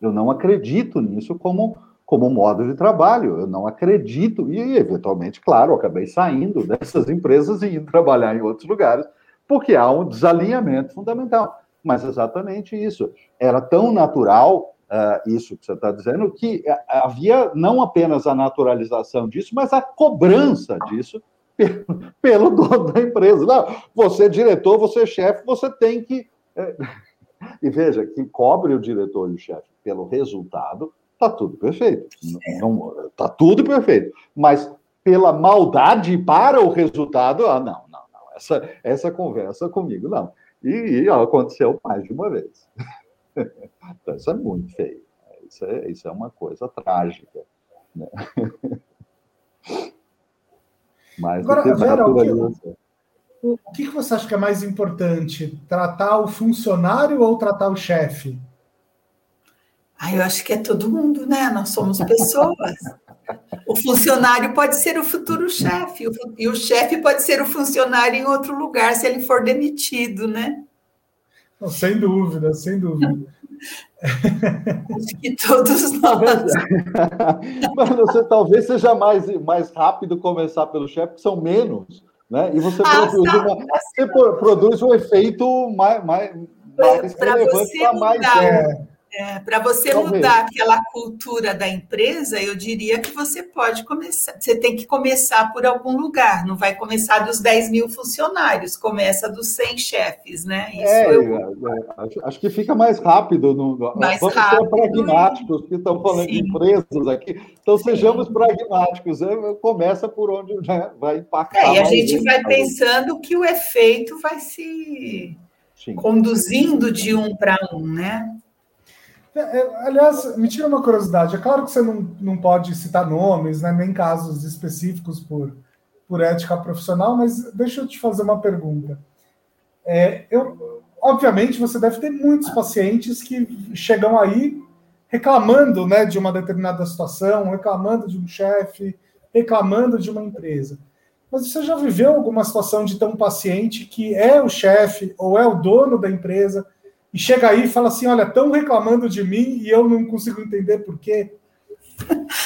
Eu não acredito nisso como, como modo de trabalho. Eu não acredito. E, eventualmente, claro, acabei saindo dessas empresas e indo trabalhar em outros lugares, porque há um desalinhamento fundamental. Mas exatamente isso. Era tão natural uh, isso que você está dizendo, que uh, havia não apenas a naturalização disso, mas a cobrança disso pelo, pelo dono da empresa. Não, você é diretor, você é chefe, você tem que. É... E veja, que cobre o diretor e o chefe pelo resultado, está tudo perfeito. Está tudo perfeito. Mas pela maldade para o resultado, ah, não, não, não. Essa, essa conversa comigo, não. E, e aconteceu mais de uma vez. Então, isso é muito feio. Isso é, isso é uma coisa trágica. Né? Mas Agora, Vera, o que, o, o que você acha que é mais importante? Tratar o funcionário ou tratar o chefe? Ah, eu acho que é todo mundo, né? Nós somos pessoas. O funcionário pode ser o futuro chefe, e o chefe pode ser o funcionário em outro lugar se ele for demitido, né? Sem dúvida, sem dúvida. Acho que todos nós. Mas você talvez seja mais, mais rápido começar pelo chefe, porque são menos, né? E você, ah, produz, tá, uma, tá você produz um efeito mais, mais, mais relevante para mais. É. É, para você Talvez. mudar aquela cultura da empresa, eu diria que você pode começar. Você tem que começar por algum lugar, não vai começar dos 10 mil funcionários, começa dos 100 chefes, né? Isso é, eu... é, acho, acho, que fica mais rápido. No, mais vamos rápido. ser pragmáticos, que estão falando Sim. de empresas aqui. Então, Sim. sejamos pragmáticos. É, começa por onde né, vai impactar. É, e a gente vai pensando que o efeito vai se Sim. conduzindo de um para um, né? É, é, aliás, me tira uma curiosidade. É claro que você não, não pode citar nomes, né, nem casos específicos por, por ética profissional, mas deixa eu te fazer uma pergunta. É, eu, obviamente, você deve ter muitos pacientes que chegam aí reclamando né, de uma determinada situação, reclamando de um chefe, reclamando de uma empresa. Mas você já viveu alguma situação de ter um paciente que é o chefe ou é o dono da empresa e chega aí e fala assim: olha, estão reclamando de mim e eu não consigo entender por quê.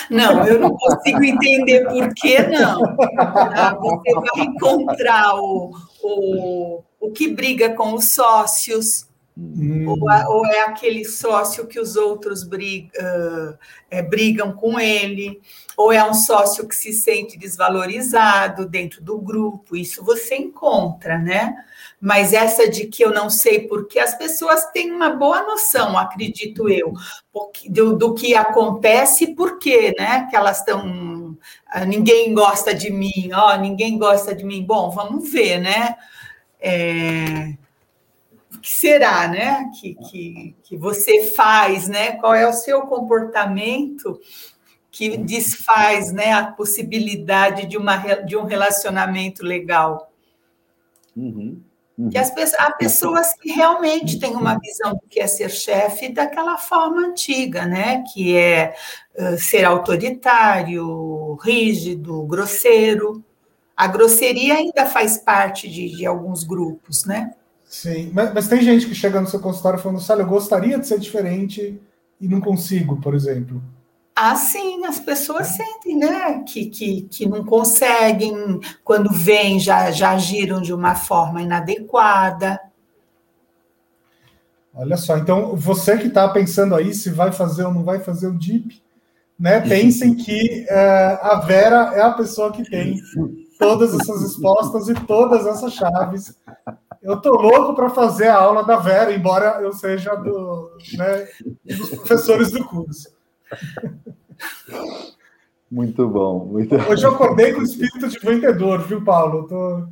Não, eu não consigo entender por que não. Você vai encontrar o, o, o que briga com os sócios, hum. ou, ou, é aquele sócio que os outros uh, é, brigam com ele, ou é um sócio que se sente desvalorizado dentro do grupo. Isso você encontra, né? Mas essa de que eu não sei porque as pessoas têm uma boa noção, acredito eu, do, do que acontece e por quê, né? Que elas estão. Ah, ninguém gosta de mim, ó, oh, ninguém gosta de mim. Bom, vamos ver, né? É, que será, né? Que, que, que você faz, né? Qual é o seu comportamento que desfaz né, a possibilidade de, uma, de um relacionamento legal? Uhum. Que as, há pessoas que realmente têm uma visão do que é ser chefe daquela forma antiga, né? Que é uh, ser autoritário, rígido, grosseiro. A grosseria ainda faz parte de, de alguns grupos, né? Sim, mas, mas, tem gente que chega no seu consultório falando, Sálio, eu gostaria de ser diferente e não consigo, por exemplo. Assim, as pessoas sentem, né, que, que, que não conseguem, quando vêm, já, já agiram de uma forma inadequada. Olha só, então você que está pensando aí se vai fazer ou não vai fazer o DIP, né, pensem que uh, a Vera é a pessoa que tem todas essas respostas e todas essas chaves. Eu tô louco para fazer a aula da Vera, embora eu seja do, né, dos professores do curso. Muito bom. Muito... Hoje eu acordei com o espírito de vendedor, viu, Paulo? Tô,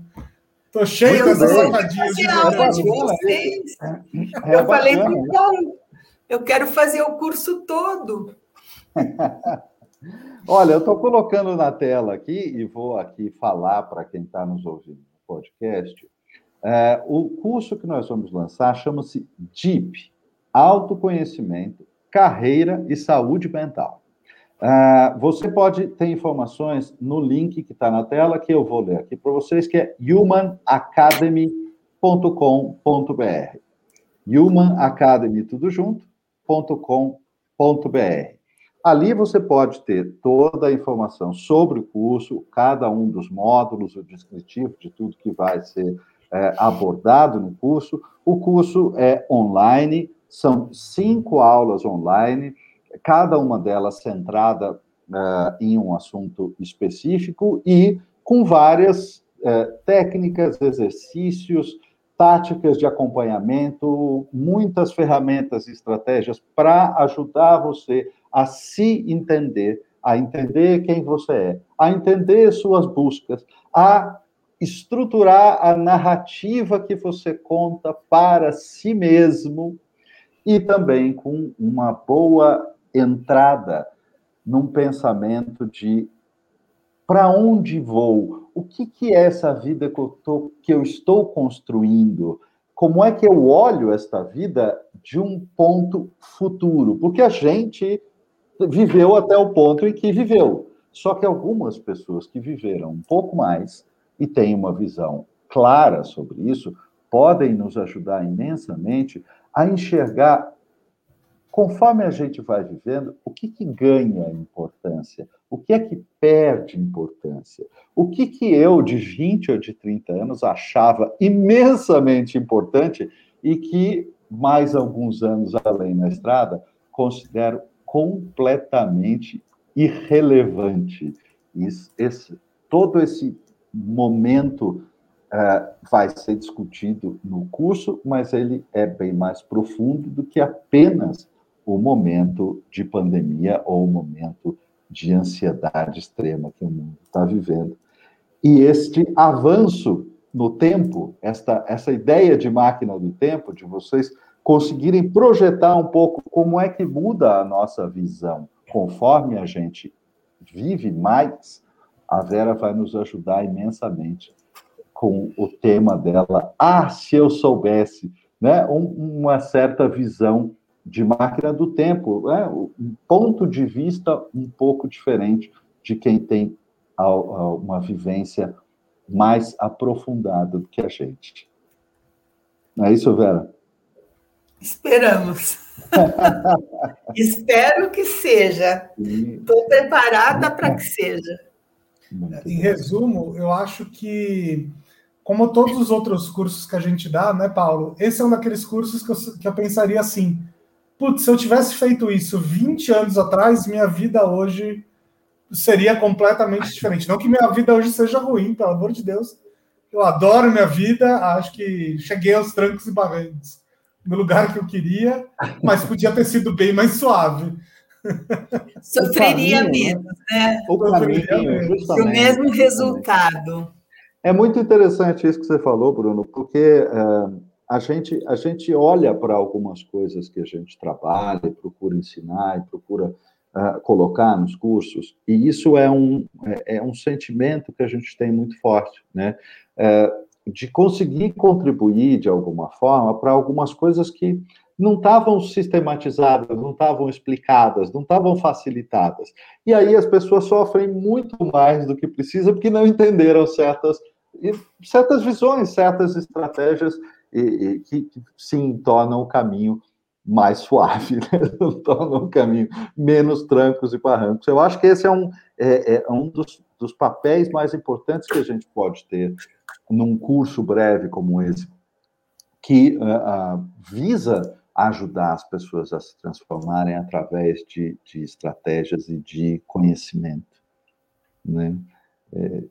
tô cheio dessas sacadinhas. De aula de vocês. É, é eu falei para o Paulo, eu quero fazer o curso todo. Olha, eu estou colocando na tela aqui e vou aqui falar para quem está nos ouvindo no podcast. É, o curso que nós vamos lançar chama-se DEEP, autoconhecimento, carreira e saúde mental. Uh, você pode ter informações no link que está na tela, que eu vou ler aqui para vocês, que é humanacademy.com.br. Human Academy, tudo. Ali você pode ter toda a informação sobre o curso, cada um dos módulos, o descritivo de tudo que vai ser é, abordado no curso. O curso é online, são cinco aulas online, cada uma delas centrada é, em um assunto específico e com várias é, técnicas, exercícios, táticas de acompanhamento, muitas ferramentas e estratégias para ajudar você a se entender, a entender quem você é, a entender suas buscas, a estruturar a narrativa que você conta para si mesmo e também com uma boa entrada num pensamento de para onde vou? O que, que é essa vida que eu, tô, que eu estou construindo? Como é que eu olho esta vida de um ponto futuro? Porque a gente viveu até o ponto em que viveu. Só que algumas pessoas que viveram um pouco mais e têm uma visão clara sobre isso podem nos ajudar imensamente a enxergar conforme a gente vai vivendo, o que, que ganha importância? O que é que perde importância? O que, que eu, de 20 ou de 30 anos, achava imensamente importante e que, mais alguns anos além na estrada, considero completamente irrelevante. Isso, esse, todo esse momento uh, vai ser discutido no curso, mas ele é bem mais profundo do que apenas o momento de pandemia ou o momento de ansiedade extrema que o mundo está vivendo. E este avanço no tempo, esta, essa ideia de máquina do tempo, de vocês conseguirem projetar um pouco como é que muda a nossa visão conforme a gente vive mais, a Vera vai nos ajudar imensamente com o tema dela. Ah, se eu soubesse, né? Um, uma certa visão de máquina do tempo, é um ponto de vista um pouco diferente de quem tem uma vivência mais aprofundada do que a gente. Não é isso, Vera? Esperamos. Espero que seja. Estou preparada para que seja. Em resumo, eu acho que, como todos os outros cursos que a gente dá, né, Paulo? Esse é um daqueles cursos que eu, que eu pensaria assim: putz, se eu tivesse feito isso 20 anos atrás, minha vida hoje seria completamente diferente. Não que minha vida hoje seja ruim, pelo amor de Deus. Eu adoro minha vida, acho que cheguei aos trancos e barrancos no lugar que eu queria, mas podia ter sido bem mais suave. Sofreria menos, né? O, caminho, o mesmo resultado. É muito interessante isso que você falou, Bruno, porque é, a gente, a gente olha para algumas coisas que a gente trabalha, e procura ensinar e procura uh, colocar nos cursos, e isso é um, é, é, um sentimento que a gente tem muito forte, né? É, de conseguir contribuir de alguma forma para algumas coisas que não estavam sistematizadas, não estavam explicadas, não estavam facilitadas. E aí as pessoas sofrem muito mais do que precisa porque não entenderam certas, certas visões, certas estratégias e, e, que, sim tornam o caminho mais suave, né? tornam o caminho menos trancos e barrancos. Eu acho que esse é um, é, é um dos, dos papéis mais importantes que a gente pode ter num curso breve como esse, que uh, uh, visa ajudar as pessoas a se transformarem através de, de estratégias e de conhecimento. Né? É,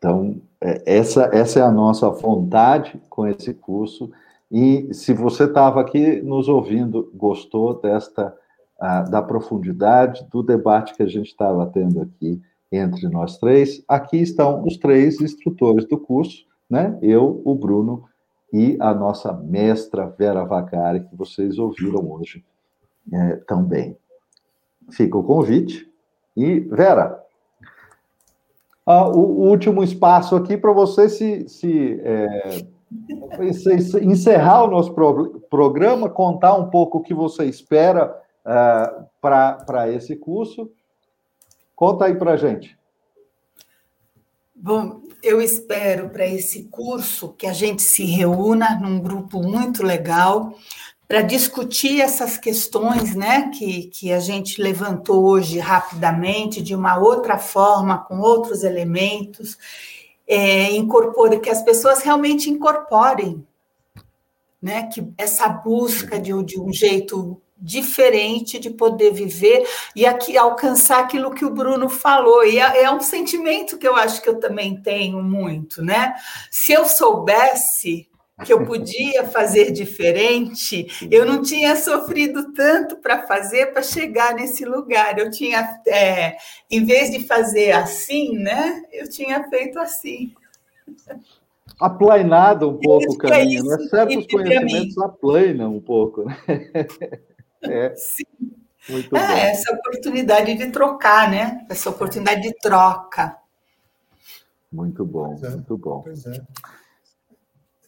então, é, essa, essa é a nossa vontade com esse curso. E se você estava aqui nos ouvindo, gostou desta da profundidade do debate que a gente estava tendo aqui entre nós três, aqui estão os três instrutores do curso, né? Eu, o Bruno e a nossa mestra Vera Vacari, que vocês ouviram hoje é, também. Fica o convite. E, Vera, uh, o, o, último espaço aqui para você se, se é, encerrar o nosso programa, contar um pouco o que você espera uh, para esse curso. Conta aí para gente. Bom, eu espero para esse curso que a gente se reúna num grupo muito legal para discutir essas questões né, que, que a gente levantou hoje rapidamente, de uma outra forma, com outros elementos, é, incorpore, que as pessoas realmente incorporem né, que essa busca de, de um jeito diferente de poder viver e aqui alcançar aquilo que o Bruno falou. E é, é, um sentimento que eu acho que eu também tenho muito, né? Se eu soubesse que eu podia fazer diferente, eu não tinha sofrido tanto para fazer para chegar nesse lugar. Eu tinha, é, em vez de fazer assim, né, eu tinha feito assim. Aplainado um pouco o é caminho, é né? Certos conhecimentos aplanam um pouco, né? É. Sim. Muito é, bom. essa oportunidade de trocar, né? Essa oportunidade de troca. Muito bom, é, muito bom. Pois é.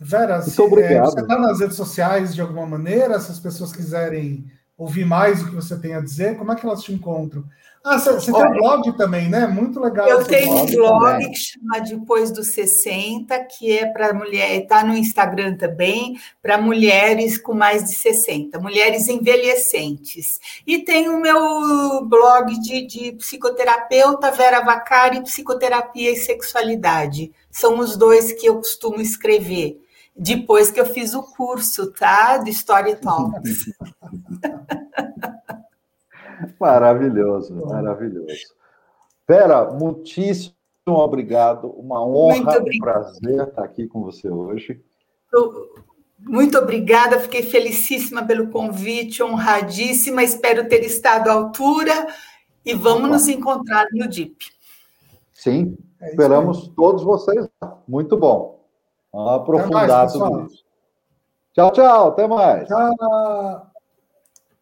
Vera, se. É, você está nas redes sociais de alguma maneira? Se as pessoas quiserem ouvir mais o que você tem a dizer, como é que elas te encontram? Ah, você, você tem um blog também, né? Muito legal. Eu tenho um blog também. que chama Depois dos 60, que é para mulher, está no Instagram também, para mulheres com mais de 60, mulheres envelhecentes. E tem o meu blog de, de psicoterapeuta, Vera Vacari, Psicoterapia e Sexualidade. São os dois que eu costumo escrever depois que eu fiz o curso, tá? De Story Talks. maravilhoso, maravilhoso. Pera, muitíssimo obrigado. Uma honra, um prazer estar aqui com você hoje. Muito obrigada, fiquei felicíssima pelo convite, honradíssima, espero ter estado à altura e vamos nos encontrar no DIP. Sim, é esperamos todos vocês. Muito bom. Aprofundar mais, tudo isso. Tchau, tchau. Até mais. Tchau.